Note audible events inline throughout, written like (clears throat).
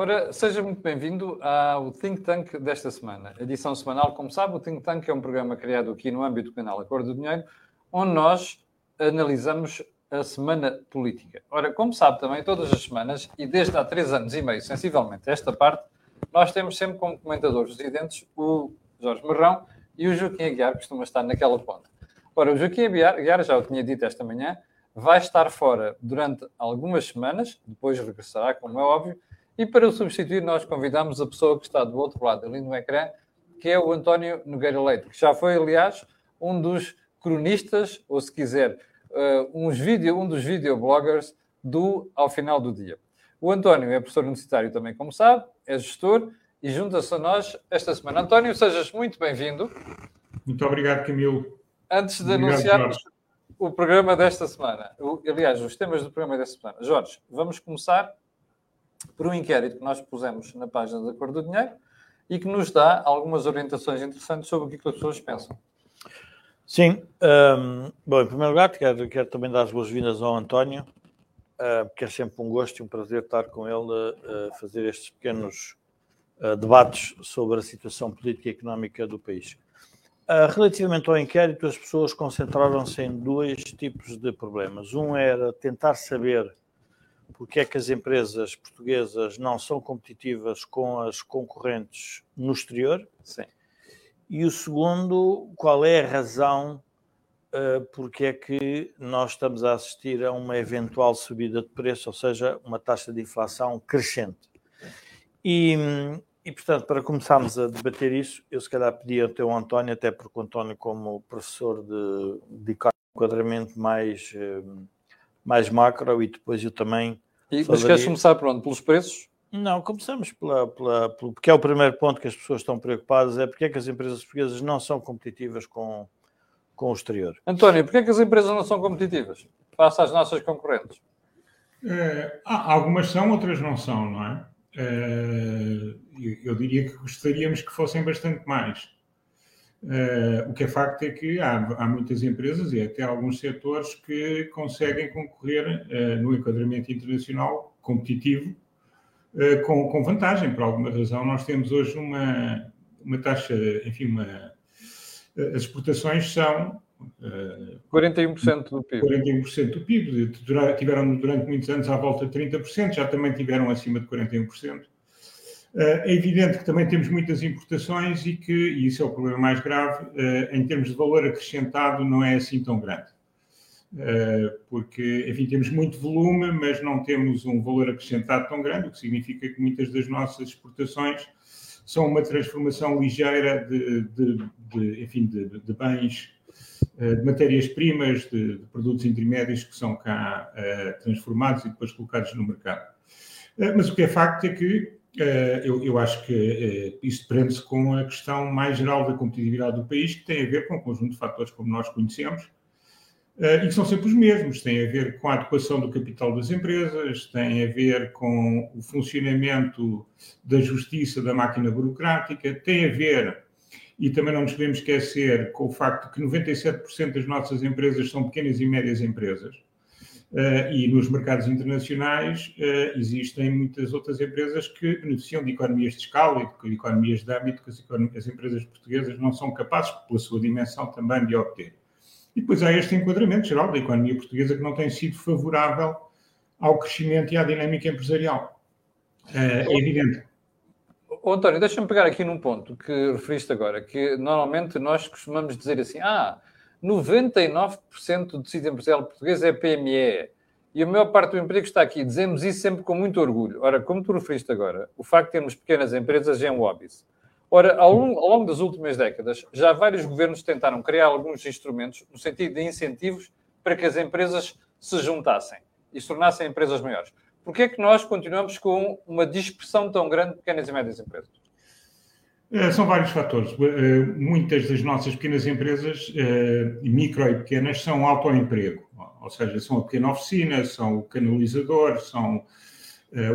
Ora, seja muito bem-vindo ao Think Tank desta semana. Edição semanal, como sabe, o Think Tank é um programa criado aqui no âmbito do canal Acordo do Dinheiro, onde nós analisamos a semana política. Ora, como sabe também, todas as semanas, e desde há três anos e meio, sensivelmente, esta parte, nós temos sempre como comentadores residentes o Jorge Marrão e o Joaquim Aguiar, que costuma estar naquela ponta. Ora, o Joaquim Aguiar, já o tinha dito esta manhã, vai estar fora durante algumas semanas, depois regressará, como é óbvio, e para o substituir, nós convidamos a pessoa que está do outro lado ali no ecrã, que é o António Nogueira Leite, que já foi, aliás, um dos cronistas, ou se quiser, uh, uns video, um dos videobloggers do Ao Final do Dia. O António é professor universitário também, como sabe, é gestor e junta-se a nós esta semana. António, sejas muito bem-vindo. Muito obrigado, Camilo. Antes de obrigado, anunciarmos Jorge. o programa desta semana, aliás, os temas do programa desta semana, Jorge, vamos começar por um inquérito que nós pusemos na página da Cor do Dinheiro e que nos dá algumas orientações interessantes sobre o que, as pessoas pensam. Sim, um, bom, em primeiro lugar, quero, quero também dar as boas-vindas ao António, uh, que é sempre um gosto e um prazer estar com ele a uh, fazer estes pequenos uh, debates sobre a situação política e económica do país. relativamente ao inquérito, as pessoas concentraram-se em dois tipos de problemas. Um era tentar saber porque é que as empresas portuguesas não são competitivas com as concorrentes no exterior. Sim. E o segundo, qual é a razão uh, porque é que nós estamos a assistir a uma eventual subida de preço, ou seja, uma taxa de inflação crescente. E, e portanto, para começarmos a debater isso, eu se calhar pedia até o António, até porque o António, como professor de, de enquadramento mais, eh, mais macro, e depois eu também e, mas queres começar por onde? Pelos preços? Não, começamos pela, pela, pelo, porque é o primeiro ponto que as pessoas estão preocupadas, é porque é que as empresas portuguesas não são competitivas com, com o exterior. António, porque é que as empresas não são competitivas face às nossas concorrentes? É, algumas são, outras não são, não é? é eu, eu diria que gostaríamos que fossem bastante mais. Uh, o que é facto é que há, há, muitas empresas e até alguns setores que conseguem concorrer uh, no enquadramento internacional competitivo uh, com, com, vantagem. Por alguma razão, nós temos hoje uma, uma taxa, enfim, uma, as exportações são. 41% do PIB. 41% do PIB. Tiveram durante muitos anos à volta de 30%, já também tiveram acima de 41%. É evidente que também temos muitas importações e que, e isso é o problema mais grave, eh, em termos de valor acrescentado, não é assim tão grande. Eh, porque, enfim, temos muito volume, mas não temos um valor acrescentado tão grande, o que significa que muitas das nossas exportações são uma transformação ligeira de, de, de enfim, de, de, bens, eh, de matérias-primas, de, produtos intermédios que são cá transformados e depois colocados no mercado. Mas o que é facto é que eh, eu, eu, acho que uh, isso prende-se com a questão mais geral da competitividade do país, que tem a ver com um conjunto de fatores como nós conhecemos, uh, e que são sempre os mesmos. Tem a ver com a adequação do capital das empresas, tem a ver com o funcionamento da justiça, da máquina burocrática, tem a ver, e também não nos podemos esquecer, com o facto de que 97% das nossas empresas são pequenas e médias empresas. Uh, e nos mercados internacionais uh, existem muitas outras empresas que beneficiam de economias de escala e de economias de âmbito que as, as, empresas portuguesas não são capazes, pela sua dimensão também, de obter. E depois há este enquadramento geral da economia portuguesa que não tem sido favorável ao crescimento e à dinâmica empresarial. Uh, é evidente. Oh, António, deixa-me pegar aqui num ponto que referiste agora, que normalmente nós costumamos dizer assim, ah, 99% do tecido empresarial português é PME. E a maior parte do emprego está aqui. Dizemos isso sempre com muito orgulho. Ora, como tu referiste agora, o facto de termos pequenas empresas é um óbvio. Ora, ao longo, ao longo das últimas décadas, já vários governos tentaram criar alguns instrumentos no sentido de incentivos para que as empresas se juntassem e se tornassem empresas maiores. Por que é que nós continuamos com uma dispersão tão grande de pequenas e médias empresas? Eh, são vários fatores. Eh, muitas das nossas pequenas empresas, eh, micro e pequenas, são autoemprego, ou seja, são a pequena oficina, são o canalizador, são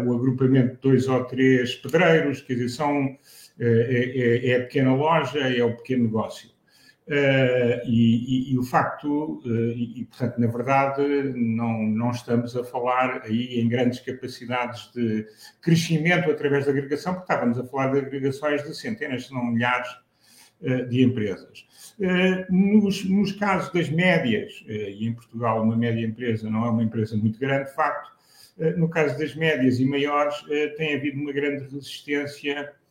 o agrupamento de dois ou três pedreiros, quer dizer, são, é, é, é a pequena loja, é o pequeno negócio. Uh, e, e, e, o facto, uh, e, e, portanto, na verdade, não, não estamos a falar aí em grandes capacidades de crescimento através da agregação, porque estávamos a falar de agregações de centenas, se não milhares uh, de empresas. Nos, nos, casos das médias, e em Portugal uma média empresa não é uma empresa muito grande, de facto, no caso das médias e maiores, tem havido uma grande resistência eh,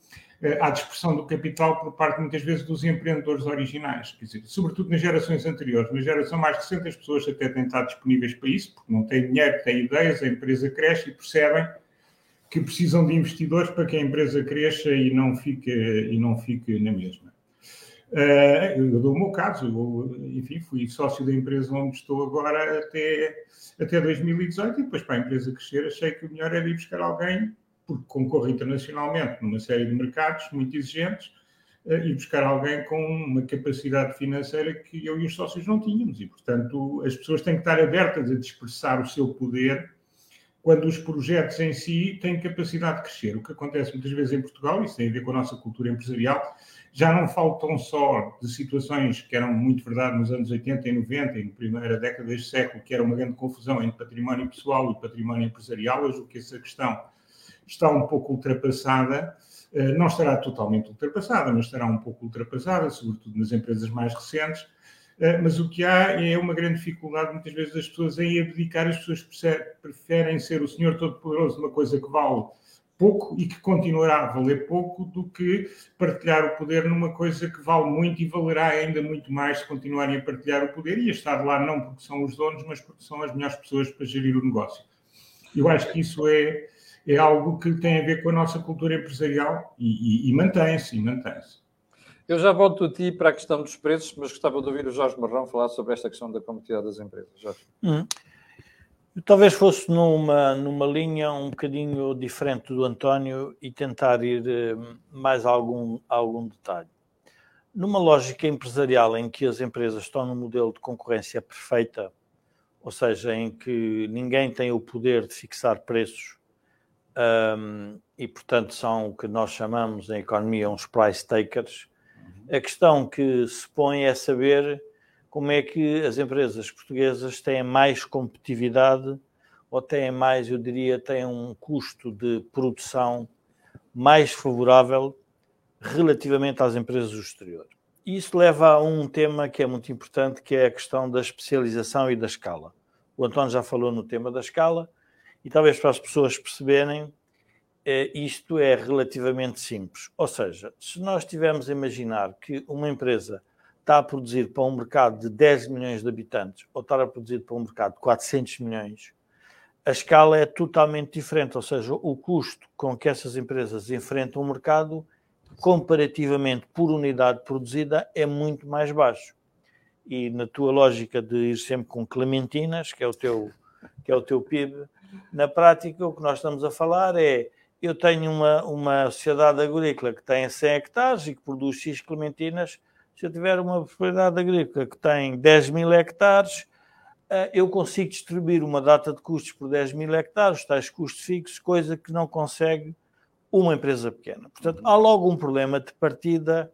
à dispersão do capital por parte, muitas vezes, dos empreendedores originais. Quer dizer, sobretudo nas gerações anteriores. Na geração mais recente, as pessoas até têm estado disponíveis para isso, porque não têm dinheiro, têm ideias, a empresa cresce e percebem que precisam de investidores para que a empresa cresça e não fique, e não fique na mesma. Uh, eu dou o meu caso, eu, enfim, fui sócio da empresa onde estou agora até, até 2018 e depois para a empresa crescer achei que o melhor era ir buscar alguém porque concorre internacionalmente numa série de mercados muito exigentes eh, e buscar alguém com uma capacidade financeira que eu e os sócios não tínhamos. E, portanto, as pessoas têm que estar abertas a dispersar o seu poder quando os projetos em si têm capacidade de crescer. O que acontece muitas vezes em Portugal, isso tem a ver com a nossa cultura empresarial, já não falo tão só de situações que eram muito verdade nos anos 80 e 90, e na primeira década deste século, que era uma grande confusão entre património pessoal e património empresarial. Hoje, o que essa questão está um pouco ultrapassada, eh, não estará totalmente ultrapassada, mas estará um pouco ultrapassada, sobretudo nas empresas mais recentes. Eh, mas o que há é uma grande dificuldade, muitas vezes, das pessoas em abdicar. As pessoas preferem ser o Senhor Todo-Poderoso de uma coisa que vale pouco e que continuará a valer pouco do que partilhar o poder numa coisa que vale muito e valerá ainda muito mais se continuarem a partilhar o poder e a estar lá não porque são os donos, mas porque são as melhores pessoas para gerir o negócio. Eu acho que isso é é algo que tem a ver com a nossa cultura empresarial e, e, e mantém-se, e mantém-se. Eu já volto a ti para a questão dos preços, mas gostava de ouvir o Jorge Marrão falar sobre esta questão da competitividade das empresas. Jorge. Hum. Talvez fosse numa, numa linha um bocadinho diferente do António e tentar ir eh, mais algum, algum detalhe. Numa lógica empresarial em que as empresas estão num modelo de concorrência perfeita, ou seja, em que ninguém tem o poder de fixar preços um, e, portanto, são o que nós chamamos em economia uns price takers. A questão que se põe é saber como é que as empresas portuguesas têm mais competitividade ou têm mais, eu diria, têm um custo de produção mais favorável relativamente às empresas do exterior. E isso leva a um tema que é muito importante, que é a questão da especialização e da escala. O António já falou no tema da escala, e talvez para as pessoas perceberem, é, isto é relativamente simples. Ou seja, se nós tivermos a imaginar que uma empresa está a produzir para um mercado de 10 milhões de habitantes ou está a produzir para um mercado de 400 milhões, a escala é totalmente diferente. Ou seja, o custo com que essas empresas enfrentam o mercado, comparativamente por unidade produzida, é muito mais baixo. E na tua lógica de ir sempre com clementinas, que é o teu, que é o teu PIB, na prática, o que nós estamos a falar é: eu tenho uma, uma sociedade agrícola que tem 100 hectares e que produz X clementinas. Se eu tiver uma propriedade agrícola que tem 10 mil hectares, eh, eu consigo distribuir uma data de custos por 10 mil hectares, tais custos fixos, coisa que não consegue uma empresa pequena. Portanto, há logo um problema de partida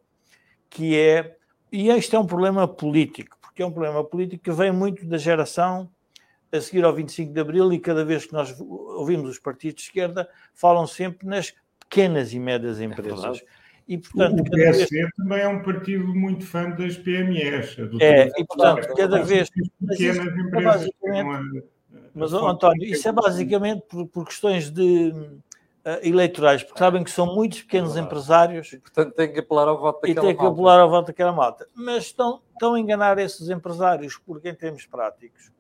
que é, e este é um problema político, porque é um problema político que vem muito da geração a seguir ao 25 de Abril e cada vez que nós ouvimos os partidos de esquerda, falam sempre nas pequenas e médias é empresas. É e, portanto, o PSD vez... também é um partido muito fã das PMEs. É, e portanto, cada vez... Pequenas é empresas... Mas, António, isso é basicamente por, por questões de uh, eleitorais, porque sabem que são muitos pequenos claro. empresários. E, portanto, têm que apelar ao voto daquela E têm que apelar ao voto daquela malta. Mas estão, estão a enganar esses empresários, porque em termos práticos,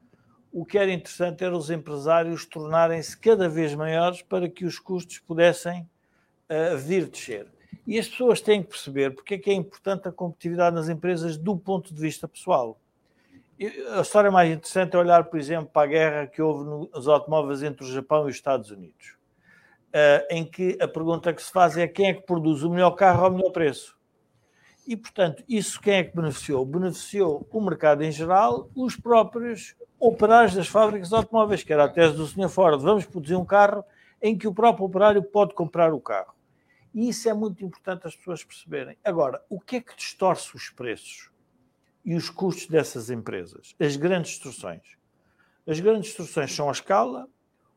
o que era interessante era os empresários tornarem-se cada vez maiores para que os custos pudessem uh, vir descer. E as pessoas têm que perceber porque é que é importante a competitividade nas empresas do ponto de vista pessoal. A história mais interessante é olhar, por exemplo, para a guerra que houve nos automóveis entre o Japão e os Estados Unidos, uh, em que a pergunta que se faz é quem é que produz o melhor carro ao melhor preço. E, portanto, isso quem é que beneficiou? Beneficiou o mercado em geral, os próprios operários das fábricas de automóveis, que era a tese do Sr. Ford. Vamos produzir um carro em que o próprio operário pode comprar o carro. E isso é muito importante as pessoas perceberem. Agora, o que é que distorce os preços? e os custos dessas empresas. As grandes distorções. As grandes distorções são a escala,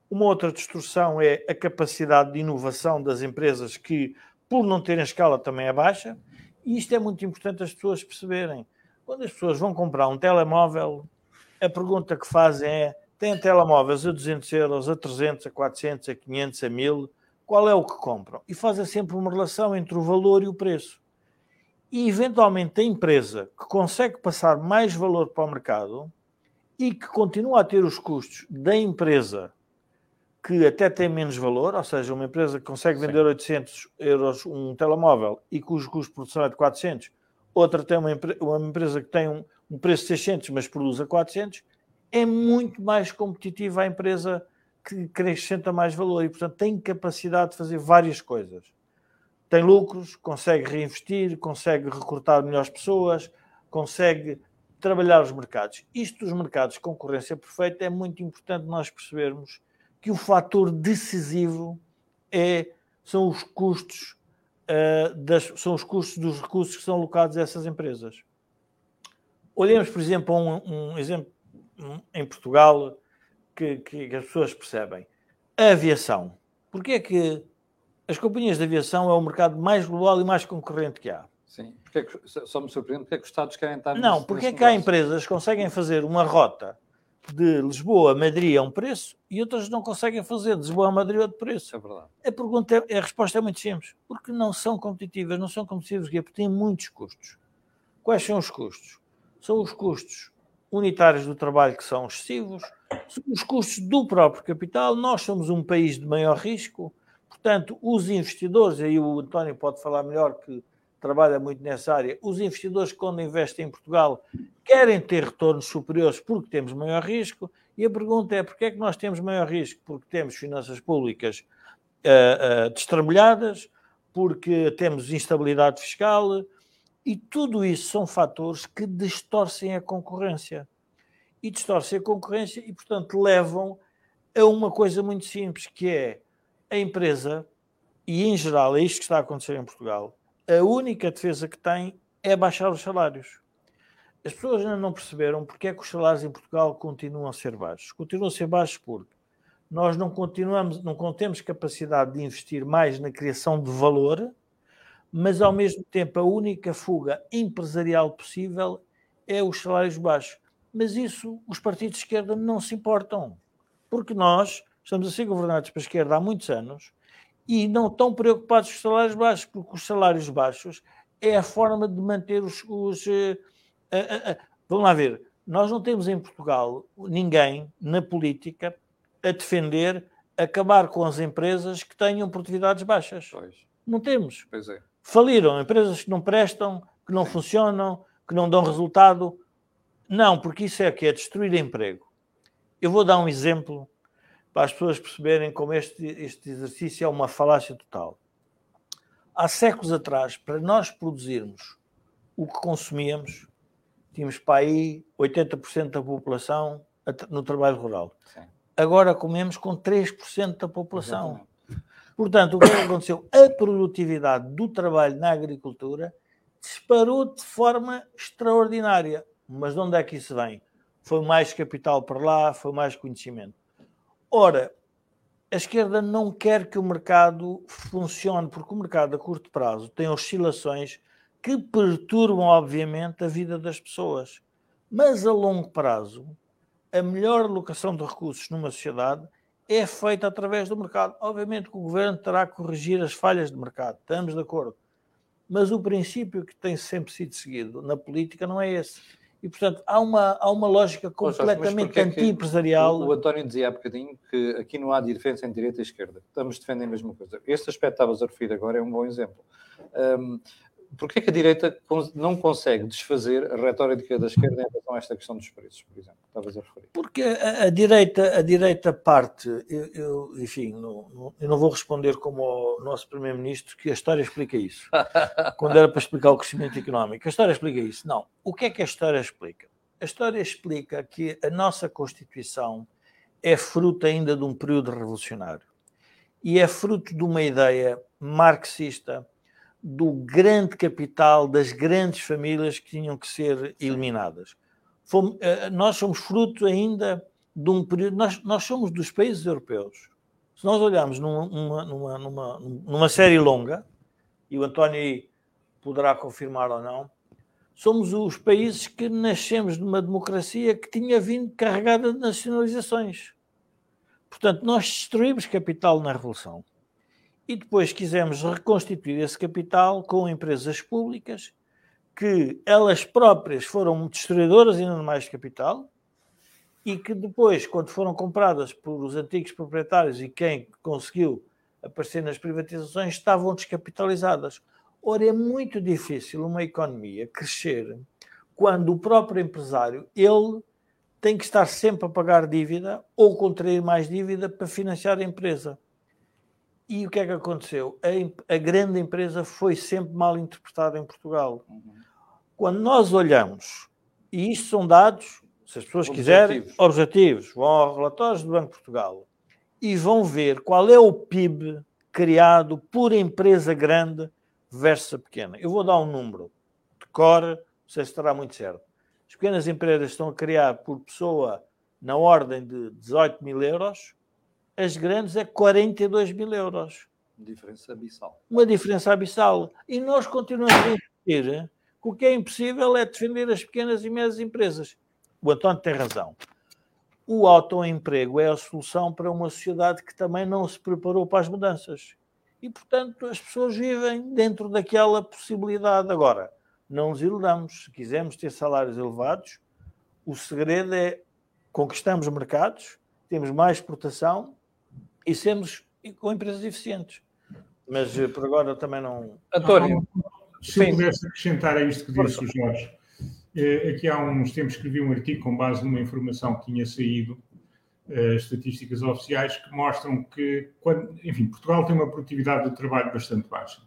uma outra distorção é a capacidade de inovação das empresas que, por não terem escala, também é baixa. E isto é muito importante as pessoas perceberem. Quando as pessoas vão comprar um telemóvel, a pergunta que fazem é: têm telemóveis a 200 euros, a 300, a 400, a 500, a 1000? Qual é o que compram? E fazem sempre uma relação entre o valor e o preço. E, eventualmente, a empresa que consegue passar mais valor para o mercado e que continua a ter os custos da empresa que até tem menos valor, ou seja, uma empresa que consegue vender Sim. 800 euros um telemóvel e cujo custo de produção é de 400, outra tem uma, uma empresa que tem um, um, preço de 600, mas produz a 400, é muito mais competitiva a empresa que acrescenta mais valor e, portanto, tem capacidade de fazer várias coisas. Tem lucros, consegue reinvestir, consegue recrutar melhores pessoas, consegue trabalhar os mercados. Isto dos mercados de concorrência perfeita é muito importante nós percebermos que o fator decisivo é, são os custos uh, das, são os custos dos recursos que são alocados a essas empresas. Olhemos, por exemplo, um, um exemplo em Portugal que, que, as pessoas percebem. A aviação. Porquê é que as companhias de aviação é o mercado mais global e mais concorrente que há? Sim, porque é que, só me surpreende porque é que os Estados querem estar Não, porque é que há empresas que conseguem fazer uma rota de Lisboa a Madrid a um preço e outras não conseguem fazer de Lisboa a Madrid a outro preço. É verdade. A, pergunta é, a resposta é muito simples. Porque não são competitivas, não são competitivas porque têm muitos custos. Quais são os custos? São os custos unitários do trabalho que são excessivos, são os custos do próprio capital. Nós somos um país de maior risco, portanto, os investidores, aí o António pode falar melhor que trabalha muito nessa área, os investidores, quando investem em Portugal, querem ter retornos superiores porque temos maior risco. E a pergunta é: porquê é que nós temos maior risco? Porque temos finanças públicas uh, uh, porque temos instabilidade fiscal, e tudo isso são fatores que distorcem a concorrência. E distorcem a concorrência e, portanto, levam a uma coisa muito simples, que é a empresa, e em geral é isto que está a acontecer em Portugal, a única defesa que tem é baixar os salários. As pessoas ainda não perceberam porque é que os salários em Portugal continuam a ser baixos. Continuam a ser baixos porque nós não continuamos, não temos capacidade de investir mais na criação de valor, mas ao mesmo tempo a única fuga empresarial possível é os salários baixos. Mas isso os partidos de esquerda não se importam, porque nós estamos a ser governados pela esquerda há muitos anos e não estão preocupados com os salários baixos, porque os salários baixos é a forma de manter os. os uh, uh, uh, vamos lá ver, nós não temos em Portugal ninguém na política a defender acabar com as empresas que tenham produtividades baixas. Pois. Não temos. Pois é. Faliram empresas que não prestam, que não funcionam, que não dão resultado. Não, porque isso é que é destruir emprego. Eu vou dar um exemplo para as pessoas perceberem como este, este exercício é uma falácia total. Há séculos atrás, para nós produzirmos o que consumíamos, tínhamos para aí 80% da população no trabalho rural. Sim. Agora comemos com 3% da população. Exatamente. Portanto, o que é aconteceu? A produtividade do trabalho na agricultura disparou de forma extraordinária. Mas de onde é que isso vem? Foi mais capital para lá, foi mais conhecimento. Ora, a esquerda não quer que o mercado funcione, porque o mercado a curto prazo tem oscilações que perturbam, obviamente, a vida das pessoas. Mas a longo prazo, a melhor alocação de recursos numa sociedade é feita através do mercado. Obviamente que o governo terá que corrigir as falhas de mercado, estamos de acordo. Mas o princípio que tem sempre sido seguido na política não é esse e, portanto, há uma, há uma lógica completamente é anti-empresarial. O, o, António dizia há bocadinho que aqui não há diferença entre direita e esquerda. Estamos defendendo a mesma coisa. Este aspecto que estavas a referir agora é um bom exemplo. Um, Porquê é que a direita não consegue desfazer a retórica da esquerda em relação a esta questão dos preços, por exemplo? Estavas a referir. Porque a, a direita, a direita parte, eu, eu enfim, não, não, eu não vou responder como o nosso Primeiro-Ministro, que a história explica isso. (laughs) quando era para explicar o crescimento económico. A história explica isso. Não. O que é que a história explica? A história explica que a nossa Constituição é fruto ainda de um período revolucionário. E é fruto de uma ideia marxista do grande capital, das grandes famílias que tinham que ser eliminadas. Fomos, eh, nós somos fruto ainda de um período. Nós, nós somos dos países europeus. Se nós olharmos numa, numa, numa, numa série longa, e o António poderá confirmar ou não, somos os países que nascemos numa democracia que tinha vindo carregada de nacionalizações. Portanto, nós destruímos capital na Revolução e depois quisemos reconstituir esse capital com empresas públicas que elas próprias foram destruidoras ainda mais de capital e que depois, quando foram compradas por os antigos proprietários e quem conseguiu aparecer nas privatizações, estavam descapitalizadas. Ora, é muito difícil uma economia crescer quando o próprio empresário, ele tem que estar sempre a pagar dívida ou contrair mais dívida para financiar a empresa. E o que é que aconteceu? A, a grande empresa foi sempre mal interpretada em Portugal. Uhum. Quando nós olhamos, e isto são dados, se as pessoas objetivos. quiserem, objetivos, vão aos relatórios do Banco de Portugal e vão ver qual é o PIB criado por empresa grande versus a pequena. Eu vou dar um número de cor, não sei se estará muito certo. As pequenas empresas estão a criar por pessoa na ordem de 18 mil euros, as grandes é 42 mil euros. Diferença abissal. Uma diferença abissal. E nós continuamos a insistir que o que é impossível é defender as pequenas e médias empresas. O António tem razão. O autoemprego é a solução para uma sociedade que também não se preparou para as mudanças. E, portanto, as pessoas vivem dentro daquela possibilidade. Agora, não nos iludamos. Se quisermos ter salários elevados, o segredo é conquistamos mercados, temos mais exportação e sermos com empresas eficientes. Mas eh, por agora também não. António, se eu pudesse acrescentar a isto que disse o Jorge, eh, aqui há uns tempos escrevi um artigo com base numa informação que tinha saído, uh, estatísticas oficiais, que mostram que, quando, enfim, Portugal tem uma produtividade de trabalho bastante baixa.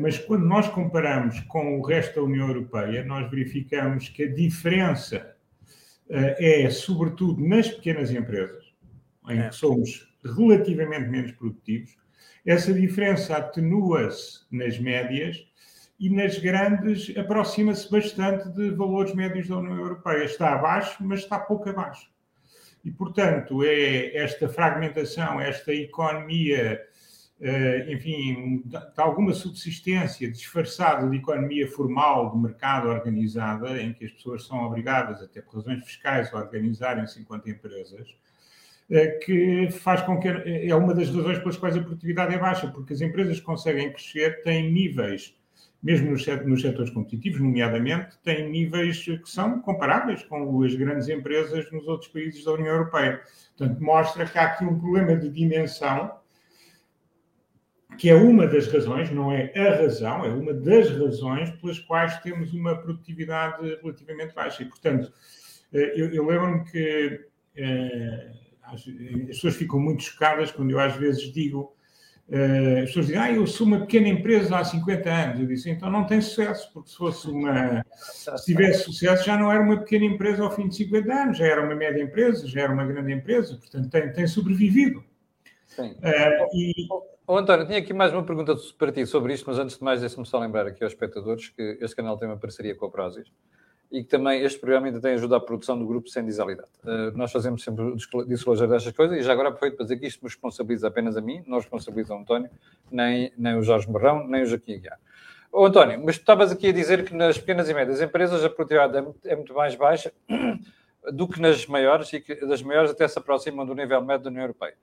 Mas quando nós comparamos com o resto da União Europeia, nós verificamos que a diferença é, sobretudo, nas pequenas empresas, em é. que somos relativamente menos produtivos. Essa diferença atenua-se nas médias e nas grandes aproxima-se bastante de valores médios da União Europeia. Está abaixo, mas está pouco abaixo. E, portanto, é esta fragmentação, esta economia, eh, enfim, de alguma subsistência disfarçada de economia formal, de mercado organizada, em que as pessoas são obrigadas, até por razões fiscais, a organizarem-se enquanto empresas, que faz com que é uma das razões pelas quais a produtividade é baixa, porque as empresas conseguem crescer, têm níveis, mesmo nos, nos setores competitivos, nomeadamente, têm níveis que são comparáveis com as grandes empresas nos outros países da União Europeia. Portanto, mostra que há aqui um problema de dimensão, que é uma das razões, não é a razão, é uma das razões pelas quais temos uma produtividade relativamente baixa. E, portanto, eh, eu, eu lembro-me que eh, as pessoas ficam muito chocadas quando eu às vezes digo, uh, as pessoas dizem, ah, eu sou uma pequena empresa há 50 anos. Eu disse, então não tem sucesso, porque se fosse uma, se tivesse sucesso já não era uma pequena empresa ao fim de 50 anos, já era uma média empresa, já era uma grande empresa, portanto tem, tem sobrevivido. Sim. Uh, e... Oh, António, tinha aqui mais uma pergunta para ti sobre isto, mas antes de mais, deixe-me só lembrar aqui aos espectadores que este canal tem uma parceria com a Prozis e que também este programa ainda tem ajudado à produção do grupo Sem Disalidade. Uh, nós fazemos sempre o disclosure destas coisas e já agora aproveito para dizer que isto me responsabiliza apenas a mim, não responsabiliza o António, nem, nem o Jorge Marrão, nem o Joaquim Aguiar. António, mas tu estavas aqui a dizer que nas pequenas e médias empresas a produtividade é muito, é mais baixa (clears throat) do que nas maiores e que das maiores até se aproximam do nível médio da União Europeia.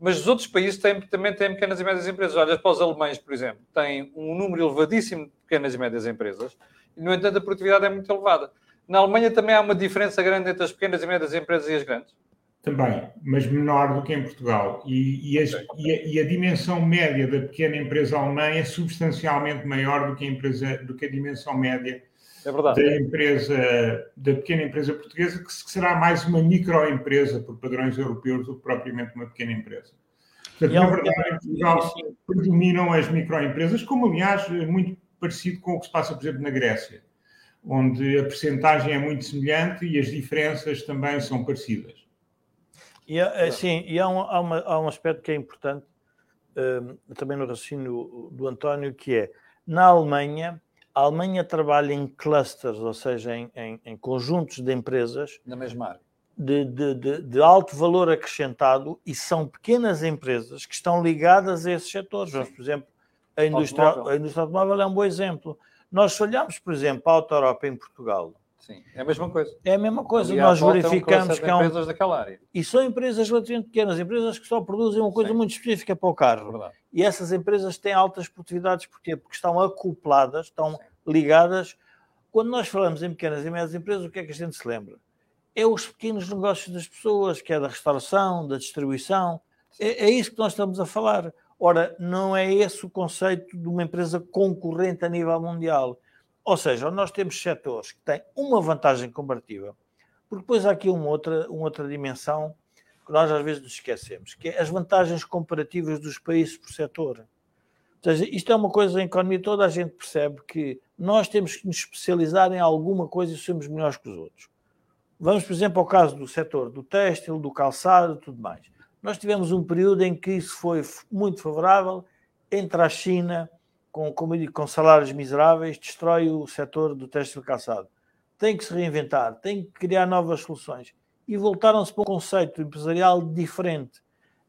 Mas os outros países têm, também têm pequenas e médias empresas. Olha, para os alemães, por exemplo, têm um número elevadíssimo de pequenas e médias empresas no entanto, a produtividade é muito elevada. Na Alemanha também há uma diferença grande entre as pequenas e médias empresas e as grandes? Também, mas menor do que em Portugal. E, e, as, e, a, e, a, dimensão média da pequena empresa alemã é substancialmente maior do que a, empresa, do que a dimensão média é da empresa, da pequena empresa portuguesa, que será mais uma microempresa por padrões europeus do que propriamente uma pequena empresa. Portanto, na verdade, em Portugal predominam as microempresas, como aliás muito parecido com o que se passa, por exemplo, na Grécia, onde a percentagem é muito semelhante e as diferenças também são parecidas. E, sim, e há um, há, uma, há um aspecto que é importante. uh, também no raciocínio do António, que é, na Alemanha, a Alemanha trabalha em clusters, ou seja, em, em, em conjuntos de empresas. Na mesma área. De, de, de, de, alto valor acrescentado e são pequenas empresas que estão ligadas a esses setores. por exemplo, a indústria, automóvel. a indústria automóvel é um bom exemplo. Nós olhamos, por exemplo, a Auto Europa em Portugal. Sim, é a mesma coisa. É a mesma coisa. Nós verificamos que há um... empresas daquela área. E são empresas relativamente pequenas, empresas que só produzem uma coisa Sim. muito específica para o carro. Verdade. E essas empresas têm altas produtividades. Porquê? Porque estão acopladas, estão Sim. ligadas. Quando nós falamos em pequenas e médias empresas, o que é que a gente se lembra? É os pequenos negócios das pessoas, que é da restauração, da distribuição. É, é isso que nós estamos a falar. Ora, não é esse o conceito de uma empresa concorrente a nível mundial. Ou seja, nós temos setores que têm uma vantagem comparativa, porque depois há aqui uma outra, uma outra dimensão que nós às vezes nos esquecemos, que é as vantagens comparativas dos países por setor. Ou seja, isto é uma coisa em economia, toda a gente percebe que nós temos que nos especializar em alguma coisa e somos melhores que os outros. Vamos, por exemplo, ao caso do setor do têxtil, do calçado, tudo mais. Nós tivemos um período em que isso foi muito favorável, entre a China, com, com salários miseráveis, destrói o setor do têxtil calçado. Tem que se reinventar, tem que criar novas soluções. E voltaram-se para um conceito empresarial diferente.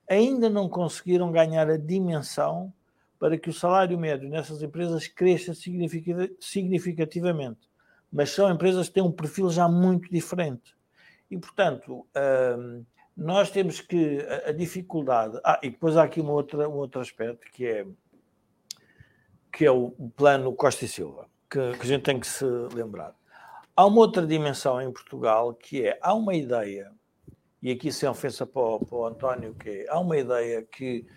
Ainda não conseguiram ganhar a dimensão para que o salário médio nessas empresas cresça significativamente. Mas são empresas que têm um perfil já muito diferente. E, portanto, hum, nós temos que a, a, dificuldade. Ah, e depois há aqui uma outra, um outro aspecto que é que é o plano Costa e Silva, que, que a gente tem que se lembrar. Há uma outra dimensão em Portugal que é há uma ideia, e aqui sem ofensa para o, para o António, que é, há uma ideia que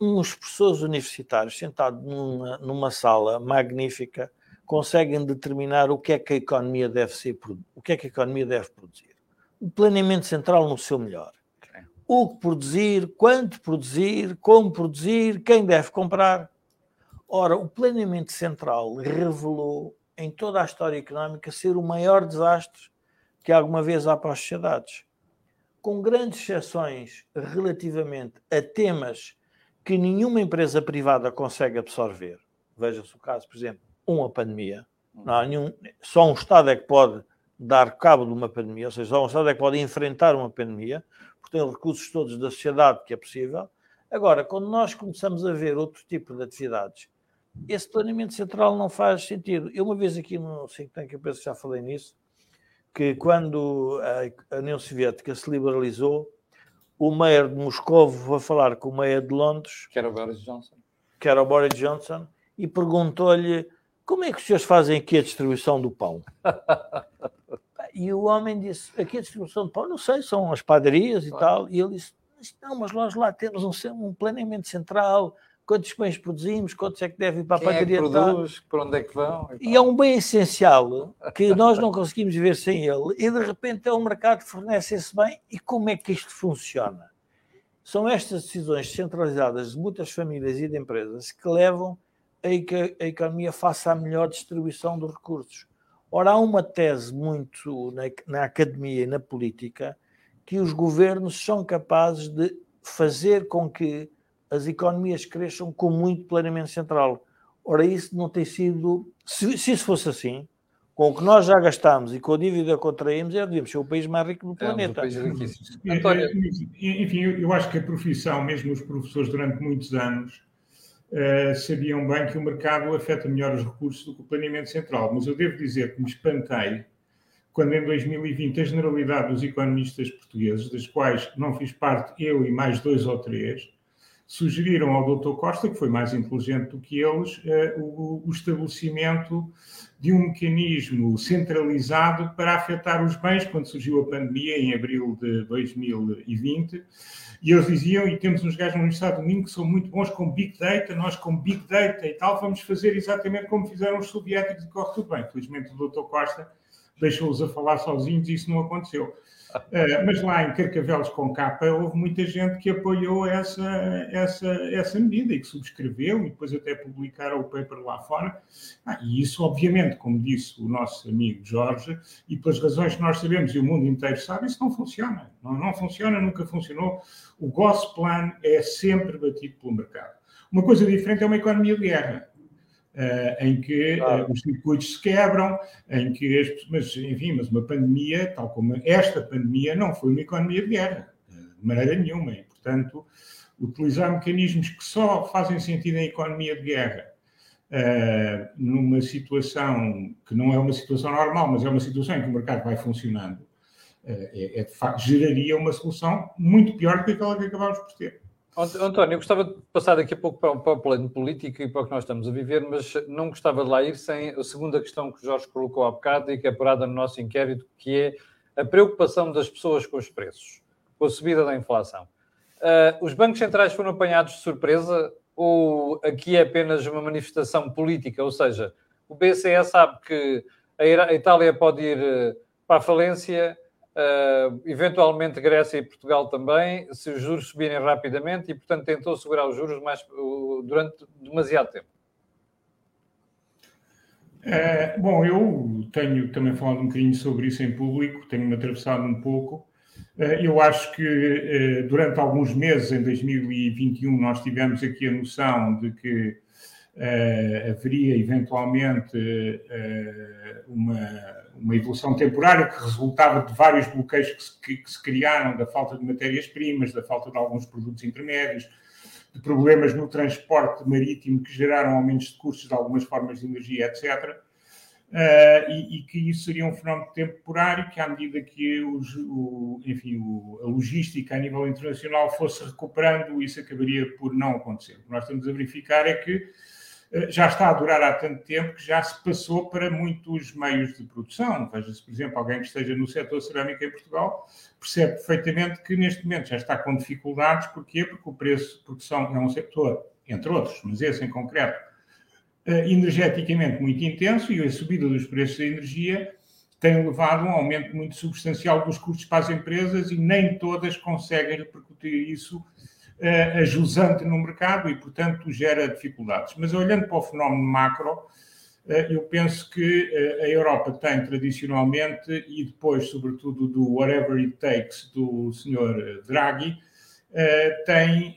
uns professores universitários sentados numa, numa sala magnífica conseguem determinar o que é que a economia deve ser, o que é que a economia deve produzir o planeamento central no seu melhor. Okay. O que produzir, quanto produzir, como produzir, quem deve comprar. Ora, o planeamento central revelou em toda a história económica ser o maior desastre que alguma vez há para as sociedades. Com grandes exceções relativamente a temas que nenhuma empresa privada consegue absorver. Veja-se o caso, por exemplo, uma pandemia. Não há nenhum, só um Estado é que pode dar cabo de uma pandemia, ou seja, só um Estado é que pode enfrentar uma pandemia, porque tem recursos todos da sociedade que é possível. Agora, quando nós começamos a ver outro tipo de atividades, esse planeamento central não faz sentido. Eu, uma vez aqui no Think Tank, eu penso que já falei nisso, que quando a União Soviética se liberalizou, o Mayor de Moscou foi falar com o Mayor de Londres, que era o Boris Johnson, que era o Boris Johnson e perguntou-lhe como é que os senhores fazem aqui a distribuição do pão? (laughs) e o homem disse: aqui a distribuição do pão, não sei, são as padarias e tal. E ele disse: não, mas nós lá temos um, um planeamento central, quantos pães produzimos, quantos é que devem ir para a Quem padaria. É que produz, para onde é que vão. E, e, é um bem essencial que nós não conseguimos viver sem ele. E de repente é um mercado que fornece esse bem. E como é que isto funciona? São estas decisões centralizadas de muitas famílias e de empresas que levam a que a economia faça a melhor distribuição dos recursos. Ora, há uma tese muito na, na academia e na política que os governos são capazes de fazer com que as economias cresçam com muito planeamento central. Ora, isso não tem sido. Se, se isso fosse assim, com o que nós já gastamos e com a dívida que contraímos, é, devíamos ser o país mais rico do planeta. É, um Enfim, eu acho que a profissão, mesmo os professores durante muitos anos, uh, sabiam bem que o mercado afeta melhor os recursos do que o planeamento central. Mas eu devo dizer que me espantei quando em 2020 a generalidade dos economistas portugueses, das quais não fiz parte eu e mais dois ou três, sugeriram ao Dr. Costa, que foi mais inteligente do que eles, o, o, estabelecimento de um mecanismo centralizado para afetar os bens quando surgiu a pandemia em abril de 2020 e eles diziam, e temos uns gajos no Universidade do Minho que são muito bons com Big Data, nós com Big Data e tal, vamos fazer exatamente como fizeram os soviéticos e corre tudo bem. Felizmente o Dr. Costa deixou-os a falar sozinhos e isso não aconteceu. Uh, mas lá em Carcavelos com capa houve muita gente que apoiou essa, essa, essa medida e que subscreveu e depois até publicaram o paper lá fora. Ah, e isso, obviamente, como disse o nosso amigo Jorge, e pelas razões que nós sabemos e o mundo inteiro sabe, isso não funciona. Não, não funciona, nunca funcionou. O Gosplan é sempre batido pelo mercado. Uma coisa diferente é uma economia de guerra. Uh, em que claro. uh, os circuitos se quebram, em que as, mas enfim, mas uma pandemia, tal como esta pandemia, não foi uma economia de guerra, uh, de maneira nenhuma, e portanto utilizar mecanismos que só fazem sentido em economia de guerra, numa situação que não é uma situação normal, mas é uma situação em que o mercado vai funcionando, é, é, de facto, geraria uma solução muito pior do que aquela que acabámos por ter. António, eu gostava de passar daqui a pouco para, para o plano político e para o que nós estamos a viver, mas não gostava de lá ir sem a segunda questão que o Jorge colocou há bocado e que é apurada no nosso inquérito, que é a preocupação das pessoas com os preços, com a subida da inflação. Uh, os bancos centrais foram apanhados de surpresa ou aqui é apenas uma manifestação política? Ou seja, o BCE sabe que a Itália pode ir ah, para a falência Uh, eventualmente Grécia e Portugal também, se os juros subirem rapidamente e, portanto, tentou segurar os juros mais, uh, durante demasiado tempo. É, bom, eu tenho também falado um bocadinho sobre isso em público, tenho-me atravessado um pouco. É, eu acho que é, durante alguns meses, em 2021, nós tivemos aqui a noção de que é, haveria eventualmente uma uma evolução temporária que resultava de vários bloqueios que se, que, que se criaram, da falta de matérias-primas, da falta de alguns produtos intermédios, de problemas no transporte marítimo que geraram aumentos de custos de algumas formas de energia, etc. Uh, e, e, que isso seria um fenómeno temporário que, à medida que os, o, enfim, o, a logística a nível internacional fosse recuperando, isso acabaria por não acontecer. O que nós estamos a verificar é que eh, já está a durar há tanto tempo que já se passou para muitos meios de produção. Veja-se, por exemplo, alguém que esteja no setor cerâmica em Portugal percebe perfeitamente que neste momento já está com dificuldades. Porquê? Porque o preço de produção é um setor, entre outros, mas esse em concreto, eh, energeticamente muito intenso e a subida dos preços da energia tem levado a um aumento muito substancial dos custos para as empresas e nem todas conseguem repercutir isso uh, ajusante no mercado e, portanto, gera dificuldades. Mas olhando para o fenómeno macro, uh, eu penso que uh, a Europa tem tradicionalmente, e depois, sobretudo, do whatever it takes do Sr. Draghi, tem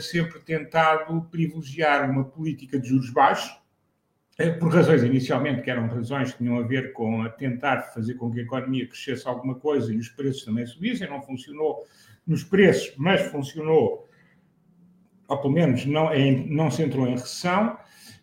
sempre tentado privilegiar uma política de juros baixos, por razões inicialmente que eram razões que tinham a ver com a tentar fazer com que a economia crescesse alguma coisa e os preços também subissem, não funcionou nos preços, mas funcionou ou pelo menos não, é, não se entrou em recessão.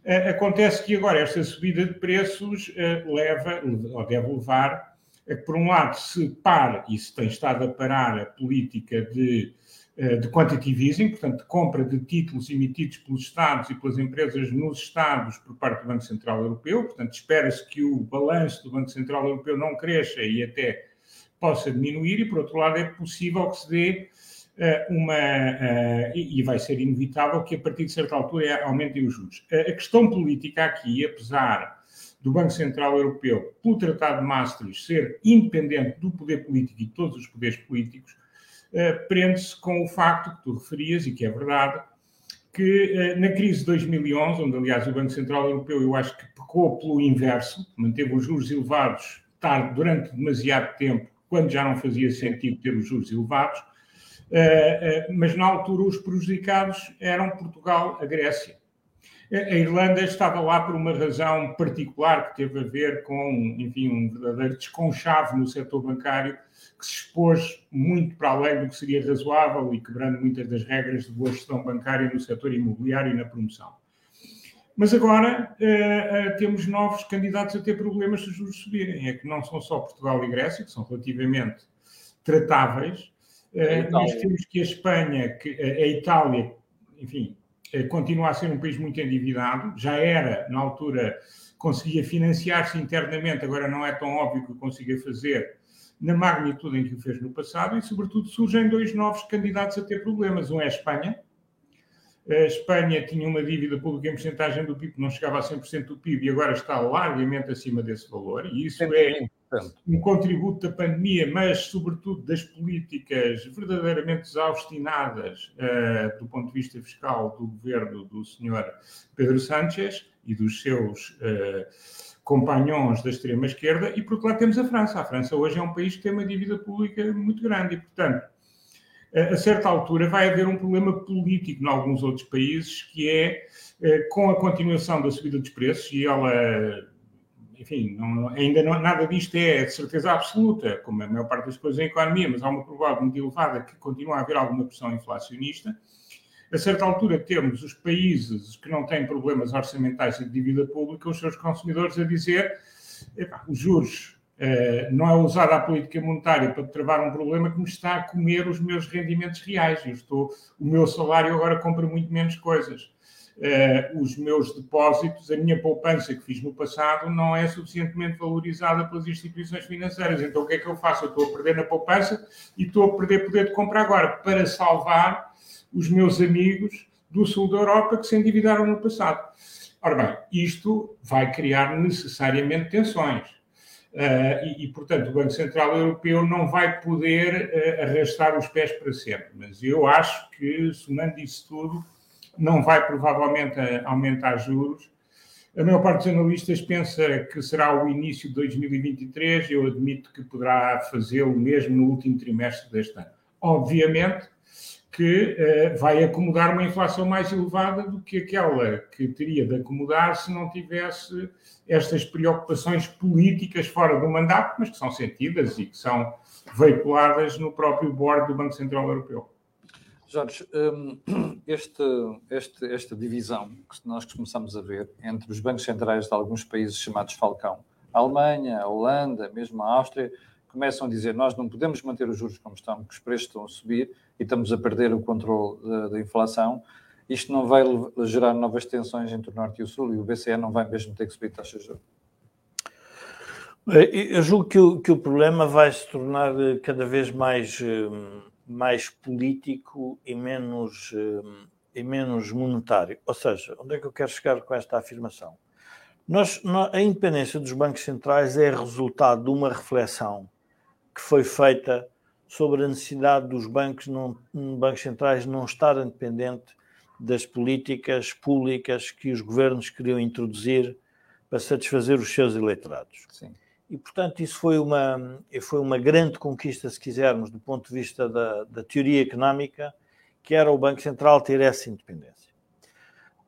Uh, acontece que agora esta subida de preços uh, leva, ou deve levar, a que, por um lado, se pare, e se tem estado a parar a política de, uh, de quantitative easing, portanto, de compra de títulos emitidos pelos Estados e pelas empresas nos Estados por parte do Banco Central Europeu, portanto, espera-se que o balanço do Banco Central Europeu não cresça e até possa diminuir, e, por outro lado, é possível que se dê eh, uma, uh, e vai ser inevitável que a partir de certa altura aumentem os juros. A questão política aqui, apesar do Banco Central Europeu, pelo Tratado de Maastricht, ser independente do poder político e de todos os poderes políticos, prende-se com o facto que tu referias, e que é verdade, que na crise de 2011, onde aliás o Banco Central Europeu eu acho que pecou pelo inverso, manteve os juros elevados tarde, durante demasiado tempo, quando já não fazia sentido ter os juros elevados, eh, eh, mas na altura os prejudicados eram Portugal, a Grécia. A Irlanda estava lá por uma razão particular que teve a ver com, enfim, um verdadeiro desconchave no setor bancário que se expôs muito para além do que seria razoável e quebrando muitas das regras de boa gestão bancária no setor imobiliário e na promoção. Mas agora uh, uh, temos novos candidatos a ter problemas se os juros subirem. É que não são só Portugal e Grécia, que são relativamente tratáveis, Uh, nós temos que a Espanha, que a Itália, enfim, uh, continua a ser um país muito endividado, já era, na altura, conseguia financiar-se internamente, agora não é tão óbvio que consiga fazer na magnitude em que o fez no passado, e, sobretudo, surgem dois novos candidatos a ter problemas. Um é a Espanha. A Espanha tinha uma dívida pública em porcentagem do PIB que não chegava a 100% do PIB e agora está largamente acima desse valor, e isso 120, um contributo da pandemia, mas sobretudo das políticas verdadeiramente exaustinadas uh, do ponto de vista fiscal do governo do senhor Pedro Sánchez e dos seus uh, companhões da extrema-esquerda, e por outro lado temos a França. A França hoje é um país que tem uma dívida pública muito grande e, portanto, a certa altura vai haver um problema político em alguns outros países, que é com a continuação da subida dos preços, e ela enfim, não, ainda não, nada disto é de certeza absoluta, como a maior parte das coisas em economia, mas há uma probabilidade muito elevada que continua a haver alguma pressão inflacionista. A certa altura, temos os países que não têm problemas orçamentais e de dívida pública, os seus consumidores a dizer os juros eh, não é usada a política monetária para travar um problema que me está a comer os meus rendimentos reais. Eu estou, o meu salário agora compra muito menos coisas uh, os meus depósitos, a minha poupança que fiz no passado não é suficientemente valorizada pelas instituições financeiras. Então o que é que eu faço? Eu estou a perder na poupança e estou a perder poder de compra agora para salvar os meus amigos do sul da Europa que se endividaram no passado. Ora bem, isto vai criar necessariamente tensões. Uh, e, e, portanto, o Banco Central Europeu não vai poder uh, arrastar os pés para sempre. Mas eu acho que, somando isso tudo, não vai provavelmente aumentar juros. A maior parte dos analistas pensa que será o início de 2023. Eu admito que poderá fazê-lo mesmo no último trimestre deste ano. Obviamente que uh, vai acomodar uma inflação mais elevada do que aquela que teria de acomodar se não tivesse estas preocupações políticas fora do mandato, mas que são sentidas e que são veiculadas no próprio board do Banco Central Europeu. Jorge, hum, este, este, esta divisão que nós começamos a ver entre os bancos centrais de alguns países chamados Falcão, a Alemanha, a Holanda, mesmo a Áustria, começam a dizer nós não podemos manter os juros como estão, porque os preços estão a subir e estamos a perder o controle da, da inflação. Isto não vai gerar novas tensões entre o Norte e o Sul e o BCE não vai mesmo ter que subir taxas de juros. Eu julgo que o, que o problema vai se tornar eh, cada vez mais hum, mais político e menos, eh, e menos monetário. Ou seja, onde é que eu quero chegar com esta afirmação? Nós, a independência dos bancos centrais é resultado de uma reflexão que foi feita sobre a necessidade dos bancos, não, bancos centrais não estarem dependentes das políticas públicas que os governos queriam introduzir para satisfazer os seus eleitorados. Sim e, portanto, isso foi uma, foi uma grande conquista, se quisermos, do ponto de vista da, da teoria económica, que era o Banco Central ter essa independência.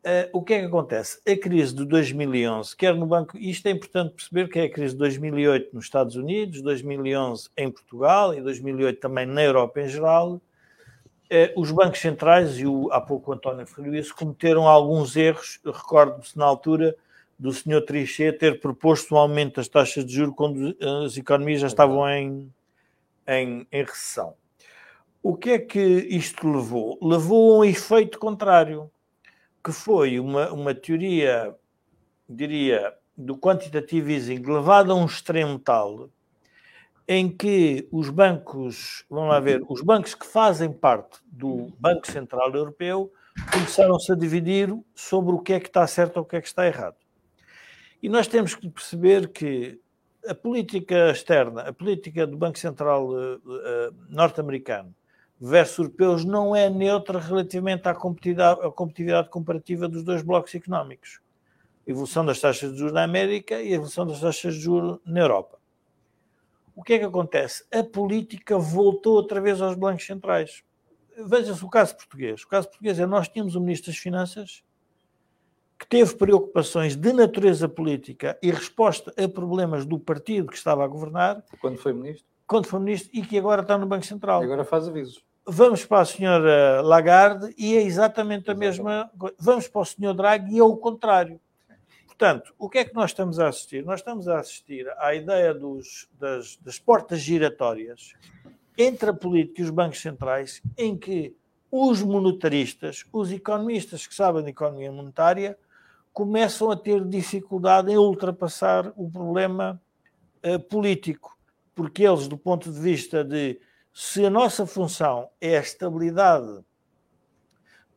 Uh, o que é que acontece? A crise de 2011, quer no Banco, isto é importante perceber que é a crise de 2008 nos Estados Unidos, 2011 em Portugal e 2008 também na Europa em geral, uh, os bancos centrais, e o, há pouco o António referiu isso, cometeram alguns erros, recordo-me-se na altura, do senhor Trichet ter proposto um aumento das taxas de juros quando as economias já estavam em, em, em recessão. O que é que isto levou? Levou a um efeito contrário, que foi uma, uma teoria, diria, do quantitative easing levada a um extremo tal em que os bancos, vamos lá ver, os bancos que fazem parte do Banco Central Europeu começaram-se a dividir sobre o que é que está certo ou o que é que está errado. E nós temos que perceber que a política externa, a política do Banco Central uh, norte-americano versus europeus não é neutra relativamente à competitividade, à competitividade, comparativa dos dois blocos económicos. A evolução das taxas de juros na América e a evolução das taxas de juros na Europa. O que é que acontece? A política voltou outra vez aos bancos centrais. Veja-se o caso português. O caso português é nós tínhamos o Ministro das Finanças que teve preocupações de natureza política e resposta a problemas do partido que estava a governar. Quando foi ministro? Quando foi ministro e que agora está no Banco Central. E agora faz avisos. Vamos para a senhora Lagarde e é exatamente a exatamente. mesma coisa. Vamos para o senhor Draghi e é o contrário. Portanto, o que é que nós estamos a assistir? Nós estamos a assistir à ideia dos, das, das portas giratórias entre a política e os bancos centrais, em que os monetaristas, os economistas que sabem de economia monetária, começam a ter dificuldade em ultrapassar o problema uh, político, porque eles, do ponto de vista de se a nossa função é a estabilidade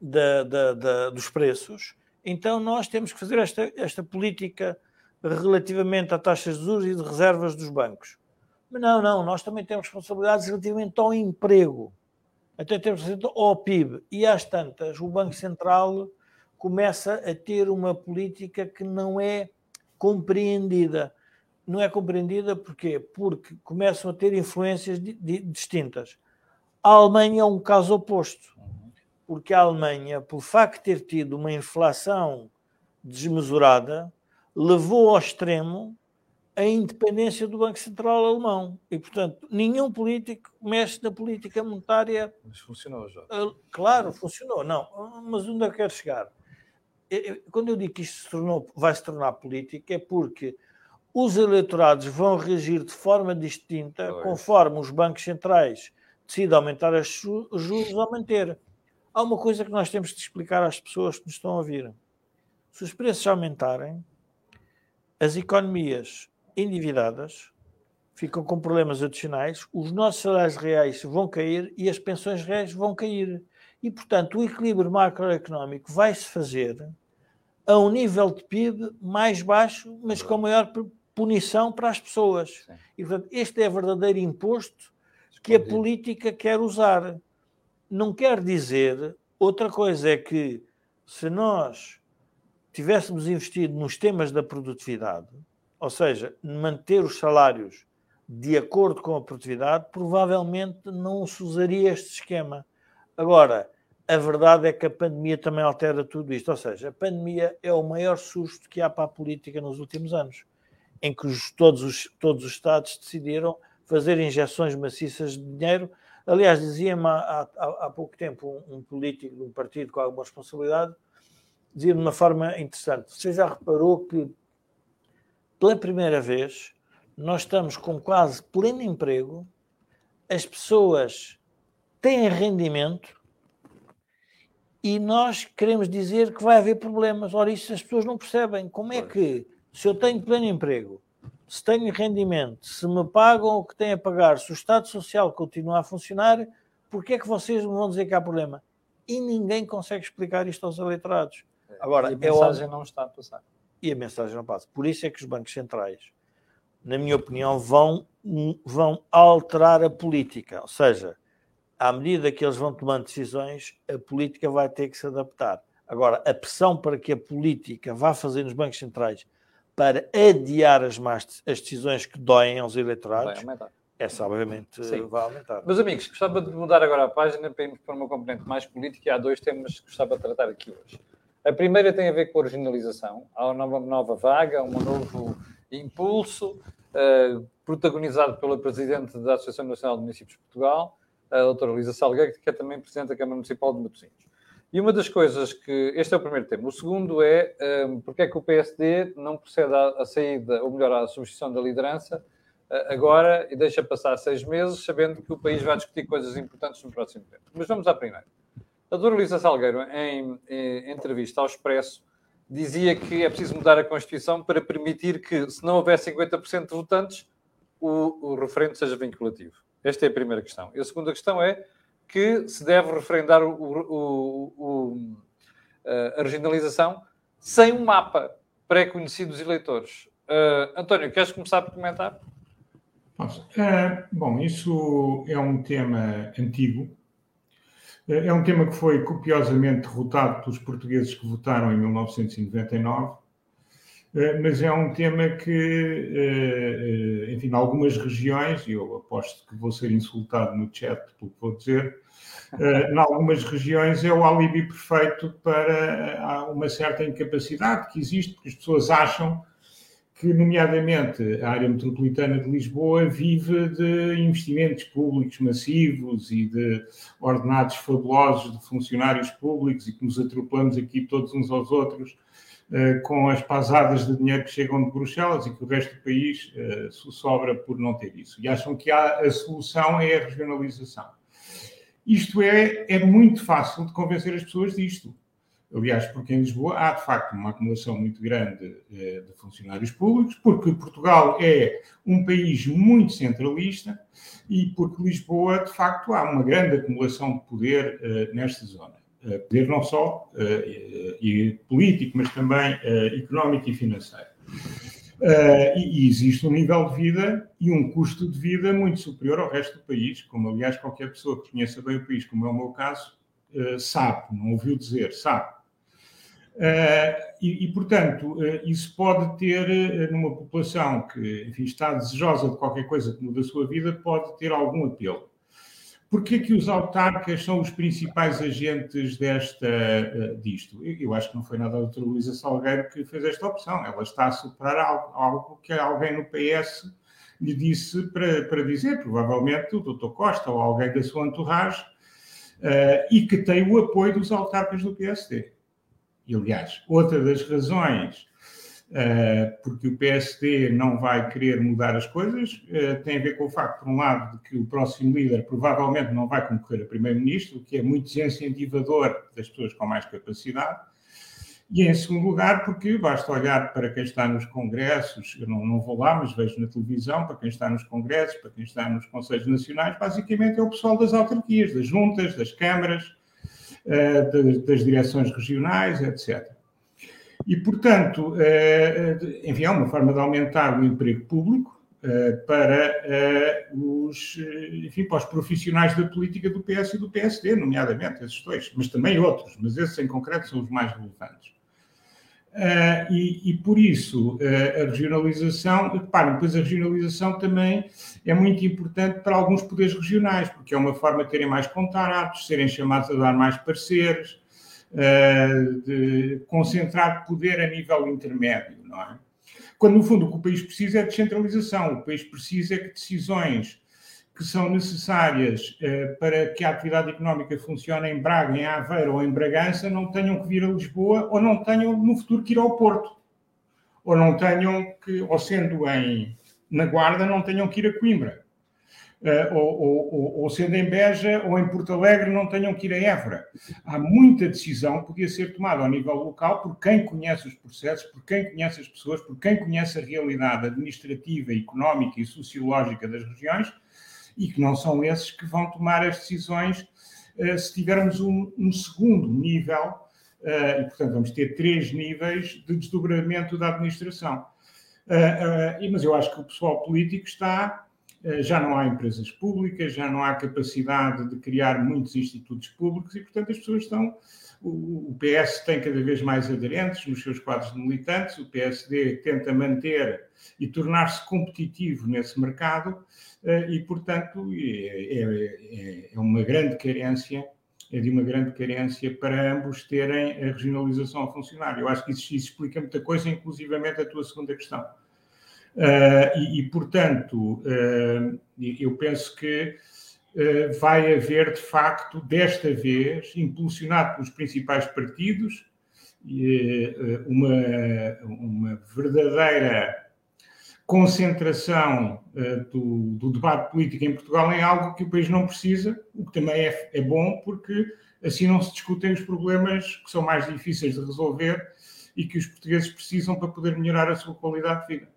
da, da, da, dos preços, então nós temos que fazer esta, esta política relativamente a taxas de juros e de reservas dos bancos. Mas não, não, nós também temos responsabilidades relativamente ao emprego, até temos ao PIB. E às tantas, o Banco Central começa a ter uma política que não é compreendida. Não é compreendida porquê? Porque começam a ter influências distintas. A Alemanha é um caso oposto, porque a Alemanha, por facto de ter tido uma inflação desmesurada, levou ao extremo a independência do Banco Central alemão. E, portanto, nenhum político mexe na política monetária. Mas funcionou já. Claro, funcionou. Não, mas onde eu quero chegar? Quando eu digo que isto se tornou, vai se tornar política, é porque os eleitorados vão reagir de forma distinta pois. conforme os bancos centrais decidem aumentar os juros ou manter. Há uma coisa que nós temos de explicar às pessoas que nos estão a ouvir. Se os preços aumentarem, as economias endividadas ficam com problemas adicionais, os nossos salários reais vão cair e as pensões reais vão cair. E, portanto, o equilíbrio macroeconómico vai-se fazer a um nível de PIB mais baixo, mas com maior punição para as pessoas. Sim. E, portanto, este é o verdadeiro imposto que a política quer usar. Não quer dizer. Outra coisa é que, se nós tivéssemos investido nos temas da produtividade, ou seja, manter os salários de acordo com a produtividade, provavelmente não se usaria este esquema. Agora, a verdade é que a pandemia também altera tudo isto. Ou seja, a pandemia é o maior susto que há para a política nos últimos anos, em que os, todos, os, todos os Estados decidiram fazer injeções maciças de dinheiro. Aliás, dizia-me há, há, há, pouco tempo um, um, político de um partido com alguma responsabilidade, dizia de uma forma interessante: você já reparou que pela primeira vez nós estamos com quase pleno emprego, as pessoas têm rendimento e nós queremos dizer que vai haver problemas. Ora, isso as pessoas não percebem. Como é que, se eu tenho pleno emprego, se tenho rendimento, se me pagam o que têm a pagar, se o Estado Social continua a funcionar, porquê é que vocês me vão dizer que há problema? E ninguém consegue explicar isto aos eleitorados. Agora, e a mensagem é não está a passar. E a mensagem não passa. Por isso é que os bancos centrais, na minha opinião, vão, vão alterar a política. Ou seja, à medida que eles vão tomando decisões, a política vai ter que se adaptar. Agora, a pressão para que a política vá fazer nos bancos centrais para adiar as, más, as decisões que doem aos eleitorados, essa obviamente Sim. vai aumentar. Meus amigos, gostava de mudar agora a página para irmos para uma componente mais política e há dois temas que gostava de tratar aqui hoje. A primeira tem a ver com a originalização. Há uma nova, nova vaga, um novo impulso, uh, protagonizado pela Presidente da Associação Nacional de Municípios de Portugal, a doutora Lisa Salgueiro, que é também Presidente da Câmara Municipal de Matosinhos. E uma das coisas que. Este é o primeiro tema. O segundo é um, porque é que o PSD não procede à, à saída, ou melhor, à substituição da liderança uh, agora e deixa passar seis meses, sabendo que o país vai discutir coisas importantes no próximo tempo. Mas vamos à primeira. A doutora Lisa Salgueiro, em, em entrevista ao Expresso, dizia que é preciso mudar a Constituição para permitir que, se não houver 50% de votantes, o, o referendo seja vinculativo. Esta é a primeira questão. E a segunda questão é que se deve referendar o, o, o, a regionalização sem um mapa pré-conhecido dos eleitores. Uh, António, queres começar por comentar? Posso. Uh, bom, isso é um tema antigo. Uh, é um tema que foi copiosamente derrotado pelos portugueses que votaram em 1999 eh, mas é um tema que, eh, eh, enfim, em algumas regiões, e eu aposto que vou ser insultado no chat pelo que vou dizer, (laughs) em algumas regiões é o alibi perfeito para uma certa incapacidade que existe, porque as pessoas acham que, nomeadamente, a área metropolitana de Lisboa vive de investimentos públicos massivos e de ordenados fabulosos de funcionários públicos e que nos atropelamos aqui todos uns aos outros eh, com as pasadas de dinheiro que chegam de Bruxelas e que o resto do país uh, sobra por não ter isso. E acham que há, a solução é a regionalização. Isto é, é muito fácil de convencer as pessoas disto. Aliás, porque em Lisboa há de facto uma acumulação muito grande uh, de funcionários públicos, porque Portugal é um país muito centralista e porque Lisboa, de facto, há uma grande acumulação de poder uh, nesta zona. Eh, poder não só uh, e político, mas também uh, económico e financeiro. Uh, e, existe um nível de vida e um custo de vida muito superior ao resto do país, como aliás qualquer pessoa que conheça bem o país, como é o meu caso, uh, sabe, não ouviu dizer, sabe. Uh, e, e, portanto, isso pode ter, numa população que enfim, está desejosa de qualquer coisa que mude a sua vida, pode ter algum apelo. Porquê que os autarcas são os principais agentes desta, uh, disto? Eu acho que não foi nada a doutora Luísa Salgueiro que fez esta opção. Ela está a superar algo, algo que alguém no PS lhe disse para, para dizer, provavelmente o doutor Costa ou alguém da sua entourage, uh, e que tem o apoio dos autarcas do PSD. E, aliás, outra das razões eh, porque o PSD não vai querer mudar as coisas, eh, tem a ver com o facto, por um lado, de que o próximo líder provavelmente não vai concorrer a primeiro-ministro, o que é muito desincentivador das pessoas com mais capacidade. E, em segundo lugar, porque basta olhar para quem está nos congressos, eu não, não vou lá, mas vejo na televisão, para quem está nos congressos, para quem está nos conselhos nacionais, basicamente é o pessoal das autarquias, das juntas, das câmaras, eh, das direções regionais, etc. E, portanto, eh, eh, enfim, é uma forma de aumentar o emprego público eh, para os, enfim, para os profissionais da política do PS e do PSD, nomeadamente esses dois, mas também outros, mas esses em concreto são os mais relevantes. E, e, por isso a regionalização, reparem, depois a regionalização também é muito importante para alguns poderes regionais, porque é uma forma de terem mais contatos, serem chamados a dar mais pareceres, de concentrar poder a nível intermédio, não é? Quando, no fundo, o que o país precisa é de descentralização. O país precisa é que decisões que são necessárias uh, para que a atividade económica funcione em Braga, em Aveiro ou em Bragança não tenham que vir a Lisboa ou não tenham, no futuro, que ir ao Porto. Ou não tenham que, ou sendo em, na Guarda, não tenham que ir a Coimbra. Uh, ou, ou, ou, sendo em Beja ou em Porto Alegre, não tenham que ir a Évora. Há muita decisão que podia ser tomada ao nível local por quem conhece os processos, por quem conhece as pessoas, por quem conhece a realidade administrativa, económica e sociológica das regiões, e que não são esses que vão tomar as decisões uh, se tivermos um, um segundo nível, uh, e portanto vamos ter três níveis de desdobramento da administração. mas eu acho que o pessoal político está eh, já não há empresas públicas, já não há capacidade de criar muitos institutos públicos e, portanto, as pessoas estão. O PS tem cada vez mais aderentes nos seus quadros de militantes, o PSD tenta manter e tornar-se competitivo nesse mercado eh, e, portanto, é, é, é uma grande carência é de uma grande carência para ambos terem a regionalização a funcionar. Eu acho que isso, isso explica muita coisa, inclusivamente a tua segunda questão. Uh, e, e, portanto, uh, eu penso que uh, vai haver, de facto, desta vez, impulsionado pelos principais partidos, uma, uma verdadeira concentração do, do, debate político em Portugal em algo que o país não precisa, o que também é, é bom, porque assim não se discutem os problemas que são mais difíceis de resolver e que os portugueses precisam para poder melhorar a sua qualidade de vida.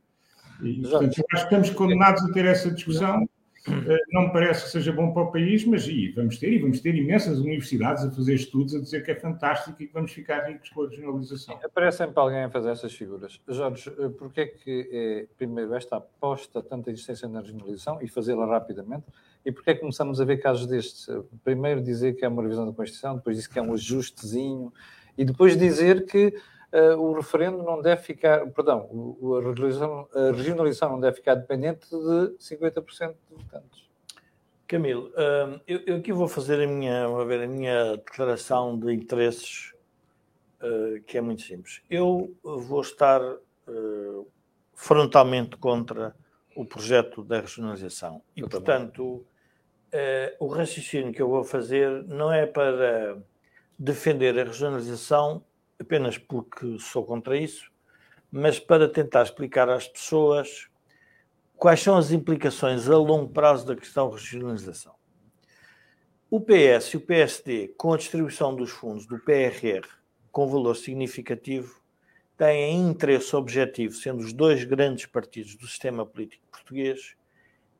E, portanto, eu acho que estamos condenados a ter essa discussão. Eh, não me parece que seja bom para o país, mas e, vamos ter, e vamos ter imensas universidades a fazer estudos a dizer que é fantástico e que vamos ficar ricos com a regionalização. Aparece sempre alguém a fazer essas figuras. Jorge, eh, porquê é que é, primeiro, esta aposta tanta existência na regionalização e fazê-la rapidamente? E porquê é que começamos a ver casos destes? Primeiro dizer que é uma revisão da Constituição, depois dizer que é um ajustezinho, e depois dizer que o referendo não deve ficar, perdão, a, regionalização, a regionalização não deve ficar dependente de 50% de votantes. Camilo, uh, eu, eu, aqui vou fazer a minha, vou ver, a minha declaração de interesses, uh, que é muito simples. Eu vou estar frontalmente contra o projeto da regionalização. E, portanto, o raciocínio que eu vou fazer não é para defender a regionalização apenas porque sou contra isso, mas para tentar explicar às pessoas quais são as implicações a longo prazo da questão regionalização. O PS e o PSD, com a distribuição dos fundos do PRR com valor significativo, têm interesse objetivo, sendo os dois grandes partidos do sistema político português,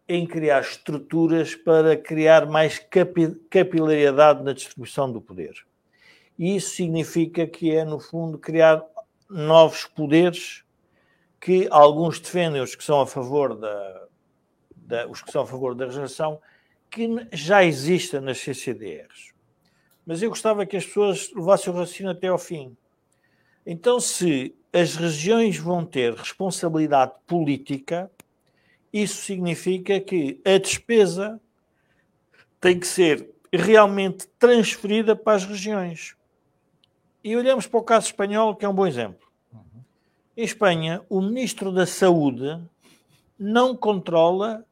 em criar estruturas para criar mais capilaridade na distribuição do poder. E isso significa que é, no fundo, criar novos poderes que alguns defendem os que são a favor da, da os que são a favor da regeneração, que já exista nas CCDRs. Mas eu gostava que as pessoas levassem o raciocínio até ao fim. Então, se as regiões vão ter responsabilidade política, isso significa que a despesa tem que ser realmente transferida para as regiões. E olhamos para o caso espanhol, que é um bom exemplo. Em Espanha, o ministro da Saúde não controla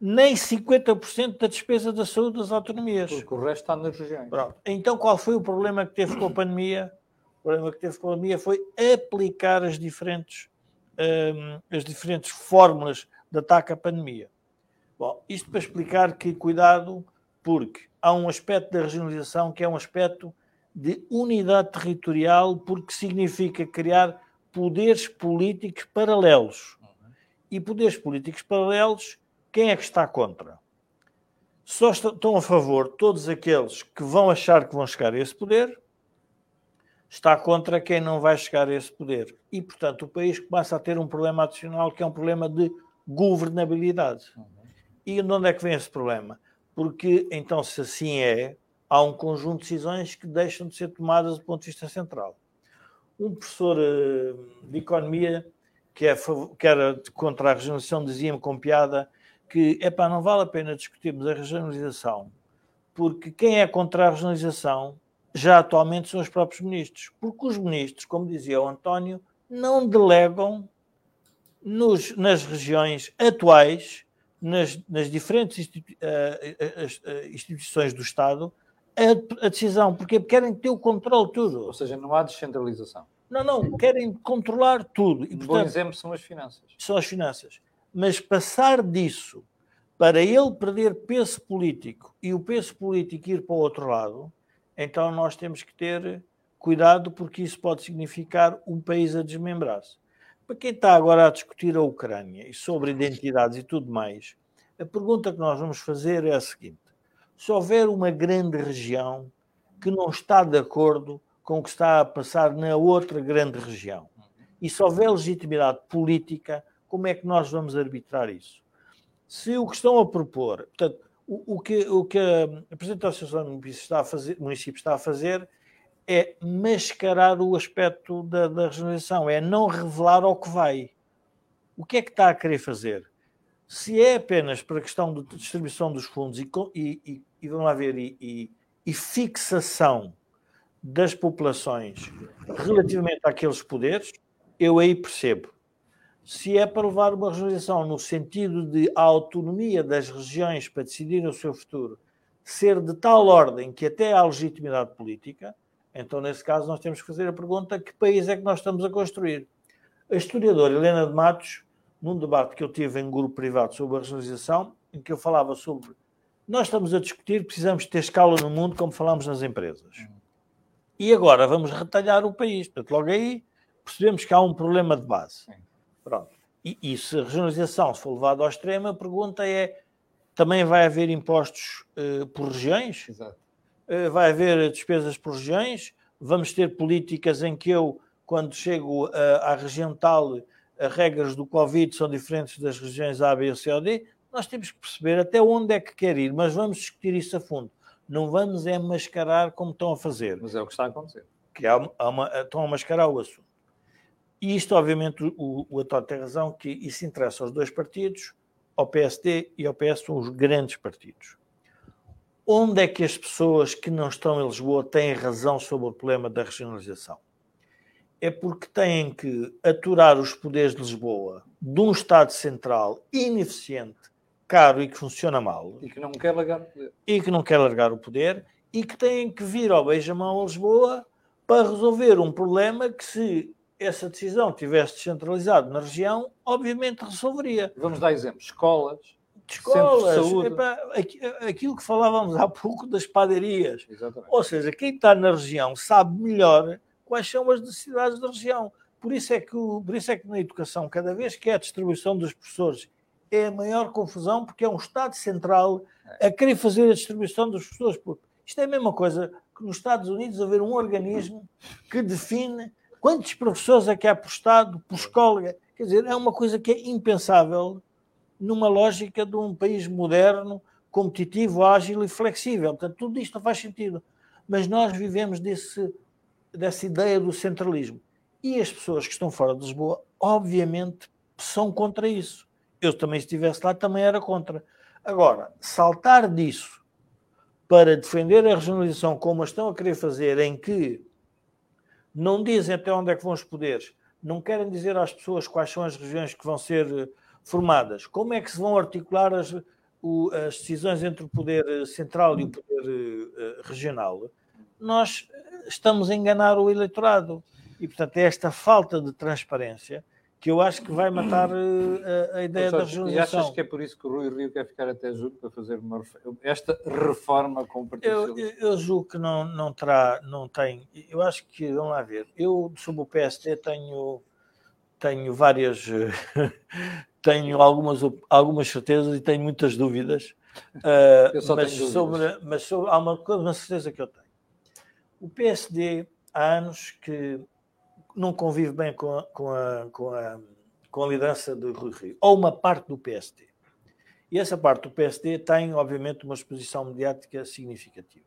nem 50% da despesa da saúde das autonomias. Porque o resto está nas regiões. Pronto. Então, qual foi o problema que teve com a pandemia? O problema que teve com a pandemia foi aplicar as diferentes, um, as diferentes fórmulas de ataque à pandemia. Bom, isto para explicar que cuidado, porque há um aspecto da regionalização que é um aspecto de unidade territorial, porque significa criar poderes políticos paralelos. E poderes políticos paralelos, quem é que está contra? Só estão a favor todos aqueles que vão achar que vão chegar a esse poder, está contra quem não vai chegar a esse poder. E, portanto, o país começa a ter um problema adicional que é um problema de governabilidade. E de onde é que vem esse problema? Porque, então, se assim é, há um conjunto de decisões que deixam de ser tomadas do ponto de vista central. Um professor eh, de economia que, é, que era contra a regionalização dizia-me com piada que epá, não vale a pena discutirmos a regionalização, porque quem é contra a regionalização já atualmente são os próprios ministros. Porque os ministros, como dizia o António, não delegam nos, nas regiões atuais, nas, nas diferentes uh, instituições do Estado, a, a, decisão, porque querem ter o controle de tudo. Ou seja, não há descentralização. Não, não, querem controlar tudo. E, um bom exemplo são as finanças. São as finanças. Mas passar disso para ele perder peso político e o peso político ir para o outro lado, então nós temos que ter cuidado, porque isso pode significar um país a desmembrar-se. Para quem está agora a discutir a Ucrânia e sobre identidades e tudo mais, a pergunta que nós vamos fazer é a seguinte: se houver uma grande região que não está de acordo com o que está a passar na outra grande região, e se houver legitimidade política, como é que nós vamos arbitrar isso? Se o que estão a propor, portanto, o, o que, o que a Presidente da Associação do Município está a fazer, município está a fazer é mascarar o aspecto da, da regionalização, é não revelar ao que vai. O que é que está a querer fazer? Se é apenas para a questão de distribuição dos fundos e, e, e vamos lá ver, e, e fixação das populações relativamente àqueles poderes, eu aí percebo. Se é para levar uma regionalização no sentido de a autonomia das regiões para decidir o seu futuro ser de tal ordem que até há legitimidade política, então, nesse caso, nós temos que fazer a pergunta: que país é que nós estamos a construir? A historiadora Helena de Matos, num debate que eu tive em grupo privado sobre a regionalização, em que eu falava sobre nós estamos a discutir, precisamos ter escala no mundo, como falamos nas empresas. E agora vamos retalhar o país. Portanto, logo aí percebemos que há um problema de base. Pronto. E, e se a regionalização for levada ao extremo, a pergunta é: também vai haver impostos uh, por regiões? Exato. Eh, vai haver despesas por regiões, vamos ter políticas em que eu, quando chego eh, à região tal, as regras do Covid são diferentes das regiões A, B, C ou D. Nós temos que perceber até onde é que quer ir, mas vamos discutir isso a fundo. Não vamos é mascarar como estão a fazer. Mas é o que está a acontecer. Que há, há uma, estão a mascarar o assunto. E isto, obviamente, o, o António tem razão, que isso interessa aos dois partidos, ao PSD e ao PS, são os grandes partidos onde é que as pessoas que não estão em Lisboa têm razão sobre o problema da regionalização? É porque têm que aturar os poderes de Lisboa de um Estado central ineficiente, caro e que funciona mal. E que não quer largar o poder. E que não quer largar o poder e que têm que vir ao beijamão a Lisboa para resolver um problema que, se essa decisão tivesse descentralizado na região, obviamente resolveria. Vamos dar exemplos. Escolas, de escolas, aquilo que falávamos há pouco das padarias. Exatamente. Ou seja, quem está na região sabe melhor quais são as necessidades da região. Por isso é que, por isso é que na educação, cada vez que é a distribuição dos professores, é a maior confusão, porque é um Estado central a querer fazer a distribuição dos professores. Isto é a mesma coisa que nos Estados Unidos haver um organismo que define quantos professores é que há por Estado, por escola. Quer dizer, é uma coisa que é impensável numa lógica de um país moderno, competitivo, ágil e flexível. Portanto, tudo isto não faz sentido. Mas nós vivemos desse, dessa ideia do centralismo. E as pessoas que estão fora de Lisboa, obviamente, são contra isso. Eu também, se estivesse lá, também era contra. Agora, saltar disso para defender a regionalização como estão a querer fazer, em que não dizem até onde é que vão os poderes, não querem dizer às pessoas quais são as regiões que vão ser eh, formadas, como é que se vão articular as, o, as decisões entre o poder eh, central e o poder uh, regional, nós estamos a enganar o eleitorado. E, portanto, é esta falta de transparência que eu acho que vai matar uh, a, a, ideia da regionalização. E achas que é por isso que o Rui Rio quer ficar até julho para fazer uma, esta reforma com o Partido eu, eu, eu julgo que não, não terá, não tem. Eu acho que, vamos lá ver, eu sobre o PSD tenho, tenho várias, (laughs) tenho algumas, algumas certezas e tenho muitas dúvidas. Uh, mas, sobre, mas sobre, há uma, uma certeza que eu tenho. O PSD há anos que não convive bem com a, com a, com a, com a liderança de Rui Rio, ou uma parte do PSD. E essa parte do PSD tem, obviamente, uma exposição mediática significativa.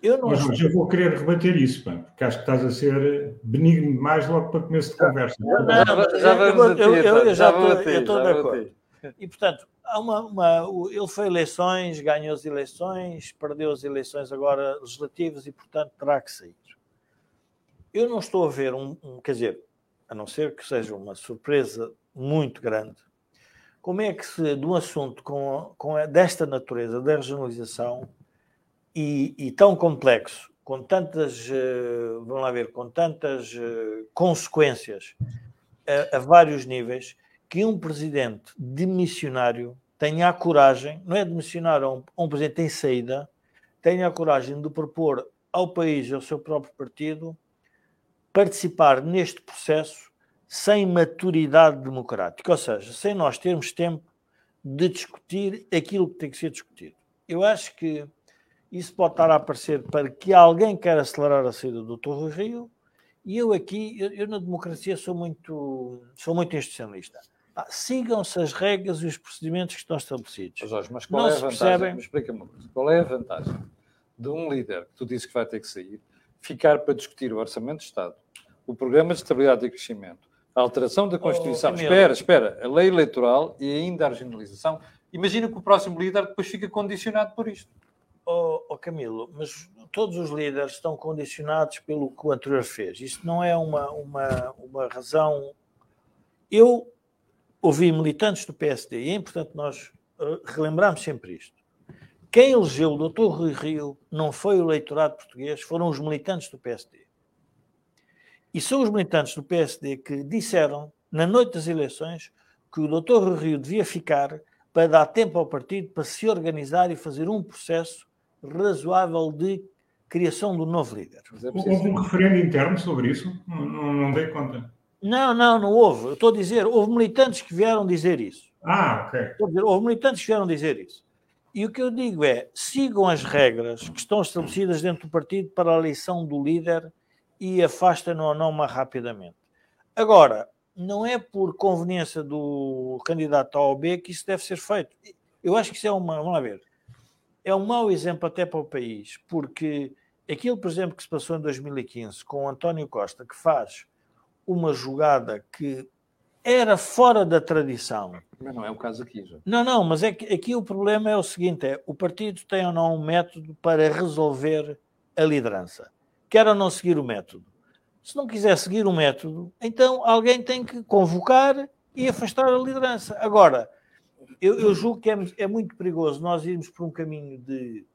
Eu não Mas eu vou querer rebater isso, pá, porque acho que estás a ser benigno demais logo para começo de conversa. Não, não, já vamos eu, eu, eu, já estou de acordo. E, portanto, há uma, uma, ele foi eleições, ganhou as eleições, perdeu as eleições agora legislativas e, portanto, terá que sair. Eu não estou a ver um, um, quer dizer, a não ser que seja uma surpresa muito grande, como é que se, de um assunto com, com desta natureza, da regionalização, e, e, tão complexo, com tantas, uh, vamos lá ver, com tantas uh, consequências a, a, vários níveis, que um presidente demissionário tenha a coragem, não é demissionário a um, um presidente em saída, tenha a coragem de propor ao país e ao seu próprio partido participar neste processo sem maturidade democrática, ou seja, sem nós termos tempo de discutir aquilo que tem que ser discutido. Eu acho que isso pode estar a aparecer para que alguém queira acelerar a saída do Torre Rio, e eu aqui, eu, eu, na democracia sou muito, sou muito institucionalista. Ah, Sigam-se as regras e os procedimentos que estão estabelecidos. Mas, Jorge, mas qual Não é a vantagem? Explica-me qual é a vantagem de um líder que tu dizes que vai ter que sair ficar para discutir o Orçamento de Estado, o Programa de Estabilidade e Crescimento, a alteração da Constituição, oh, espera, espera, a lei eleitoral e ainda a regionalização. Imagina que o próximo líder depois fica condicionado por isto. Oh, oh, Camilo, mas todos os líderes estão condicionados pelo que o anterior fez. Isso não é uma, uma, uma razão. Eu ouvi militantes do PSD, e é importante nós eh, relembrarmos sempre isto. Quem elegeu o Dr. Rui Rio não foi o eleitorado português, foram os militantes do PSD. E são os militantes do PSD que disseram, na noite das eleições, que o Dr. Rui Rio devia ficar para dar tempo ao partido para se organizar e fazer um processo razoável de criação do novo líder. Houve um referendo interno sobre isso? Não, não, não dei conta. Não, não, não houve. Eu estou a dizer, houve militantes que vieram dizer isso. Ah, ok. Estou a dizer, houve militantes que vieram dizer isso. E o que eu digo é: sigam as regras que estão estabelecidas dentro do partido para a eleição do líder e afastem-no ou não mais rapidamente. Agora, não é por conveniência do candidato A ou B que isso deve ser feito. Eu acho que isso é uma. Vamos lá ver. É um mau exemplo até para o país, porque aquilo, por exemplo, que se passou em 2015 com o António Costa, que faz uma jogada que era fora da tradição. Mas não é o caso aqui, já. Não, não, mas é que aqui o problema é o seguinte: é o partido tem ou não um método para resolver a liderança. Quer ou não seguir o método. Se não quiser seguir o método, então alguém tem que convocar e afastar a liderança. Agora, eu, eu julgo que é, é, muito perigoso nós irmos por um caminho de.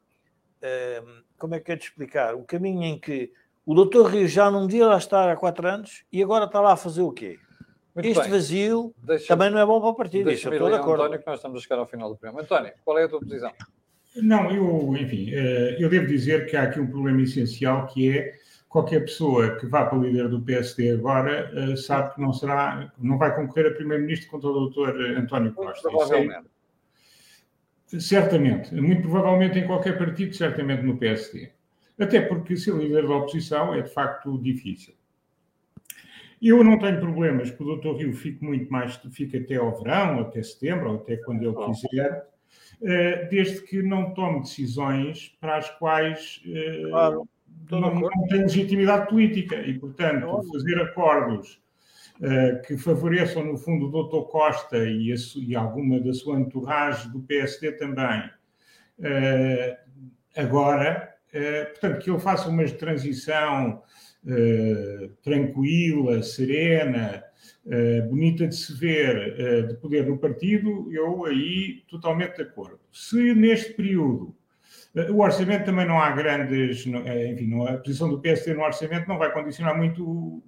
Uh, como é que é de explicar? Um caminho em que o doutor Rio já não devia lá estar há quatro anos e agora está lá a fazer o quê? Muito este bem. vazio deixa, também não é bom para o partido. Deixa estou de acordo. António, que nós estamos a chegar ao final do programa. António, qual é a tua posição? Não, eu, enfim, eh, eu devo dizer que há aqui um problema essencial que é qualquer pessoa que vá para o líder do PSD agora eh, sabe que não será, não vai concorrer a primeiro-ministro contra o doutor António Costa. Provavelmente. É, certamente, muito provavelmente em qualquer partido, certamente no PSD. Até porque ser líder da oposição é de facto difícil. Eu não tenho problemas que o Dr. Rio fique muito mais, fique até ao verão, até setembro, ou até quando ele quiser, eh, desde que não tome decisões para as quais eh, claro, não, não tem legitimidade política. E, portanto, fazer acordos eh, que favoreçam, no fundo, o Dr. Costa e, a, e alguma da sua entourage do PSD também, agora, portanto, que ele faça uma transição uh, tranquila, serena, uh, bonita de se ver, de poder no partido, eu aí totalmente de acordo. Se neste período o orçamento também não há grandes, enfim, a posição do PSD no orçamento não vai condicionar muito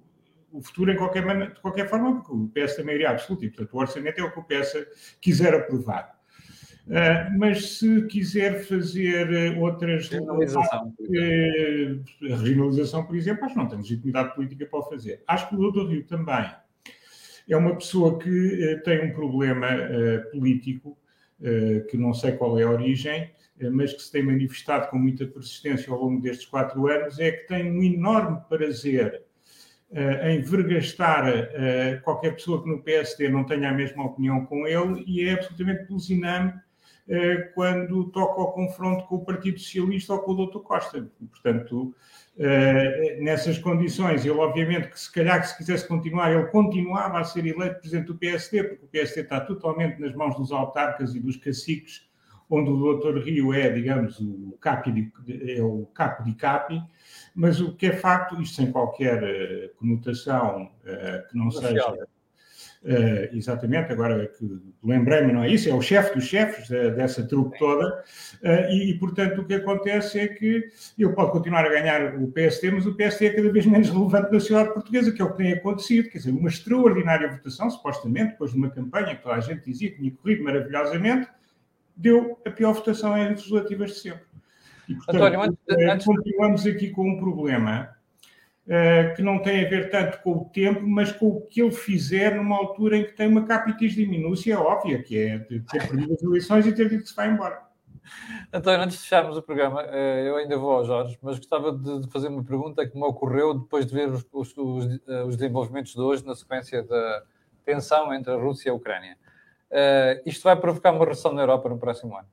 o, futuro em qualquer, de qualquer forma, porque o PS tem maioria absoluta e, portanto, o orçamento é o que o PS quiser aprovar. Uh, mas se quiser fazer eh, outras. Regionalização. Uh, regionalização, por exemplo, acho que não tem legitimidade política para o fazer. Acho que o Doutor Rio também é uma pessoa que uh, tem um problema político, que não sei qual é a origem, mas que se tem manifestado com muita persistência ao longo destes quatro anos, é que tem um enorme prazer em vergastar qualquer pessoa que no PSD não tenha a mesma opinião com ele e é absolutamente eh, quando toca ao confronto com o Partido Socialista ou com o Dr. Costa. Portanto, eh, nessas condições, ele obviamente que se calhar que se quisesse continuar, ele continuava a ser eleito presidente do PSD, porque o PSD está totalmente nas mãos dos autarcas e dos caciques, onde o Dr. Rio é, digamos, o capo de, é o capo de capi, mas o que é facto, isto sem qualquer eh, conotação que não seja Uh, exatamente, agora que lembrei-me, não é isso? É o chefe dos chefes uh, dessa trupe toda, uh, e, e, portanto o que acontece é que ele pode continuar a ganhar o PST, mas o PST é cada vez menos relevante na sociedade portuguesa, que é o que tem acontecido, quer dizer, uma extraordinária votação, supostamente, depois de uma campanha que toda a gente dizia que tinha corrido maravilhosamente, deu a pior votação em legislativas de sempre. E, portanto, António, antes, antes... continuamos aqui com um problema que não tem a ver tanto com o tempo, mas com o que ele fizer numa altura em que tem uma capitis de minúcia óbvia, que é ter perdido as eleições e ter dito que se vai embora. António, antes de fecharmos o programa, eh, eu ainda vou ao Jorge, mas gostava de fazer uma pergunta que me ocorreu depois de ver os, os, eh, os desenvolvimentos de hoje na sequência da tensão entre a Rússia e a Ucrânia. Isto vai provocar uma recessão na Europa no próximo ano?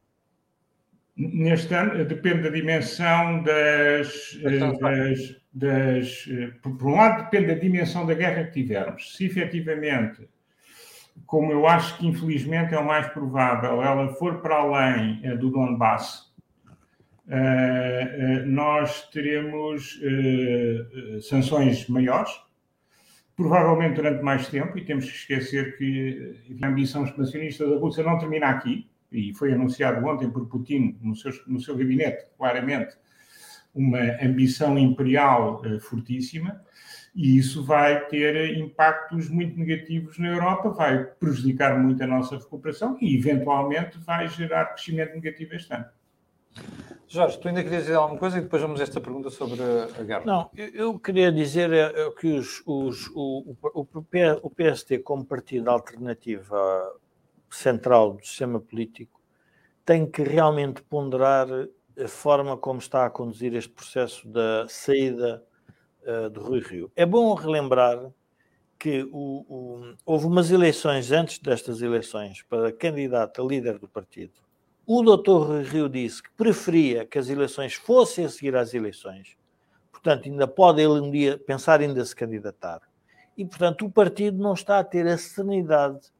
Neste ano, depende da dimensão das, das, das, eh, por um lado, depende da dimensão da guerra que tivermos. Se efetivamente, como eu acho que infelizmente é o mais provável, ela for para além eh, do Donbass, eh, nós teremos sanções maiores, provavelmente durante mais tempo, e temos que esquecer que a ambição expansionista da Rússia não termina aqui, e foi anunciado ontem por Putin no seu, no seu gabinete, claramente, uma ambição imperial uh, fortíssima, e isso vai ter impactos muito negativos na Europa, vai prejudicar muito a nossa recuperação e, eventualmente, vai gerar crescimento negativo este ano. Jorge, tu ainda querias dizer alguma coisa e depois vamos a esta pergunta sobre a guerra. Não, eu queria dizer é que os, os, o, o, o PST, como partido alternativo central do sistema político, tem que realmente ponderar a forma como está a conduzir este processo da saída uh, de Rui Rio. É bom relembrar que o, o, houve umas eleições antes destas eleições para candidato a líder do partido. O doutor Rui Rio disse que preferia que as eleições fossem a seguir às eleições. Portanto, ainda pode ele um dia pensar ainda se candidatar. E, portanto, o partido não está a ter a serenidade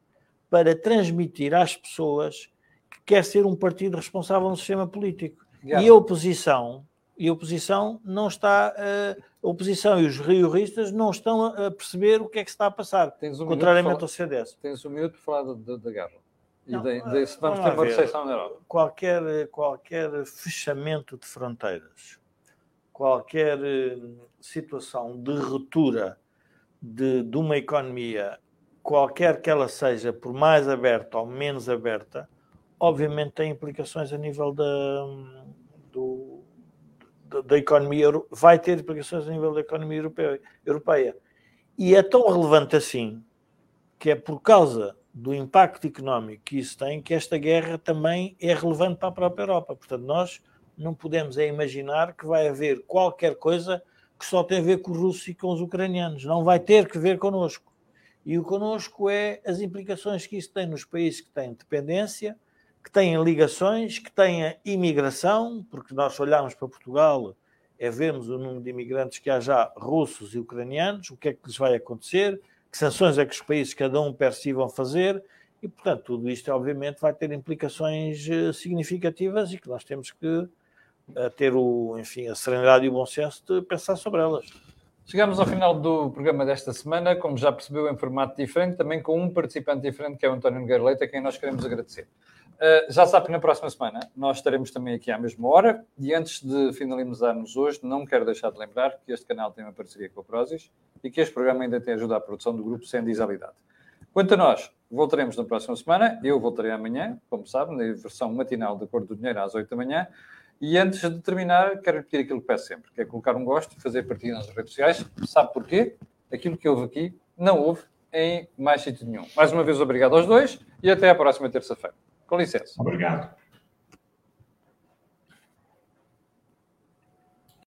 para transmitir às pessoas que quer ser um partido responsável no sistema político. Yeah. E a oposição, e a oposição não está, uh, a oposição e os rioristas não estão a perceber o que é que está a passar, um contrariamente ao CDS. Tens um minuto para falar da guerra. E não, de, de, se vamos ter uma recessão na Europa. Qualquer, qualquer fechamento de fronteiras, qualquer uh, situação de ruptura de, de uma economia, qualquer que ela seja, por mais aberta ou menos aberta, obviamente tem implicações a nível da, do, da, economia, vai ter implicações a nível da economia europeia, europeia. E é tão relevante assim que é por causa do impacto económico que isso tem que esta guerra também é relevante para a própria Europa. Portanto, nós não podemos é imaginar que vai haver qualquer coisa que só tem a ver com os russos e com os ucranianos. Não vai ter que ver connosco. E o connosco é as implicações que isso tem nos países que têm dependência, que têm ligações, que têm imigração, porque nós olhamos para Portugal, é vermos o número de imigrantes que há já russos e ucranianos, o que é que lhes vai acontecer, que sanções é que os países, cada um per si, vão fazer, e, portanto, tudo isto, obviamente, vai ter implicações eh, significativas e que nós temos que eh, ter o, enfim, a serenidade e o bom senso de pensar sobre elas. Chegamos ao final do programa desta semana, como já percebeu, em formato diferente, também com um participante diferente, que é o António Nogueira Leite, a quem nós queremos agradecer. Uh, já sabe que na próxima semana nós estaremos também aqui à mesma hora, e antes de finalizarmos hoje, não quero deixar de lembrar que este canal tem uma parceria com a Prozis e que este programa ainda tem ajudado à produção do grupo Sem Disabilidade. Quanto a nós, voltaremos na próxima semana, eu voltarei amanhã, como sabe, na versão matinal da Cor do Dinheiro às 8 da manhã, e antes de terminar, quero repetir aquilo que peço sempre, que é colocar um gosto fazer partilha nas redes sociais. Sabe porquê? Aquilo que houve aqui não houve em mais sítio nenhum. Mais uma vez, obrigado aos dois e até à próxima terça-feira. Com licença. Obrigado.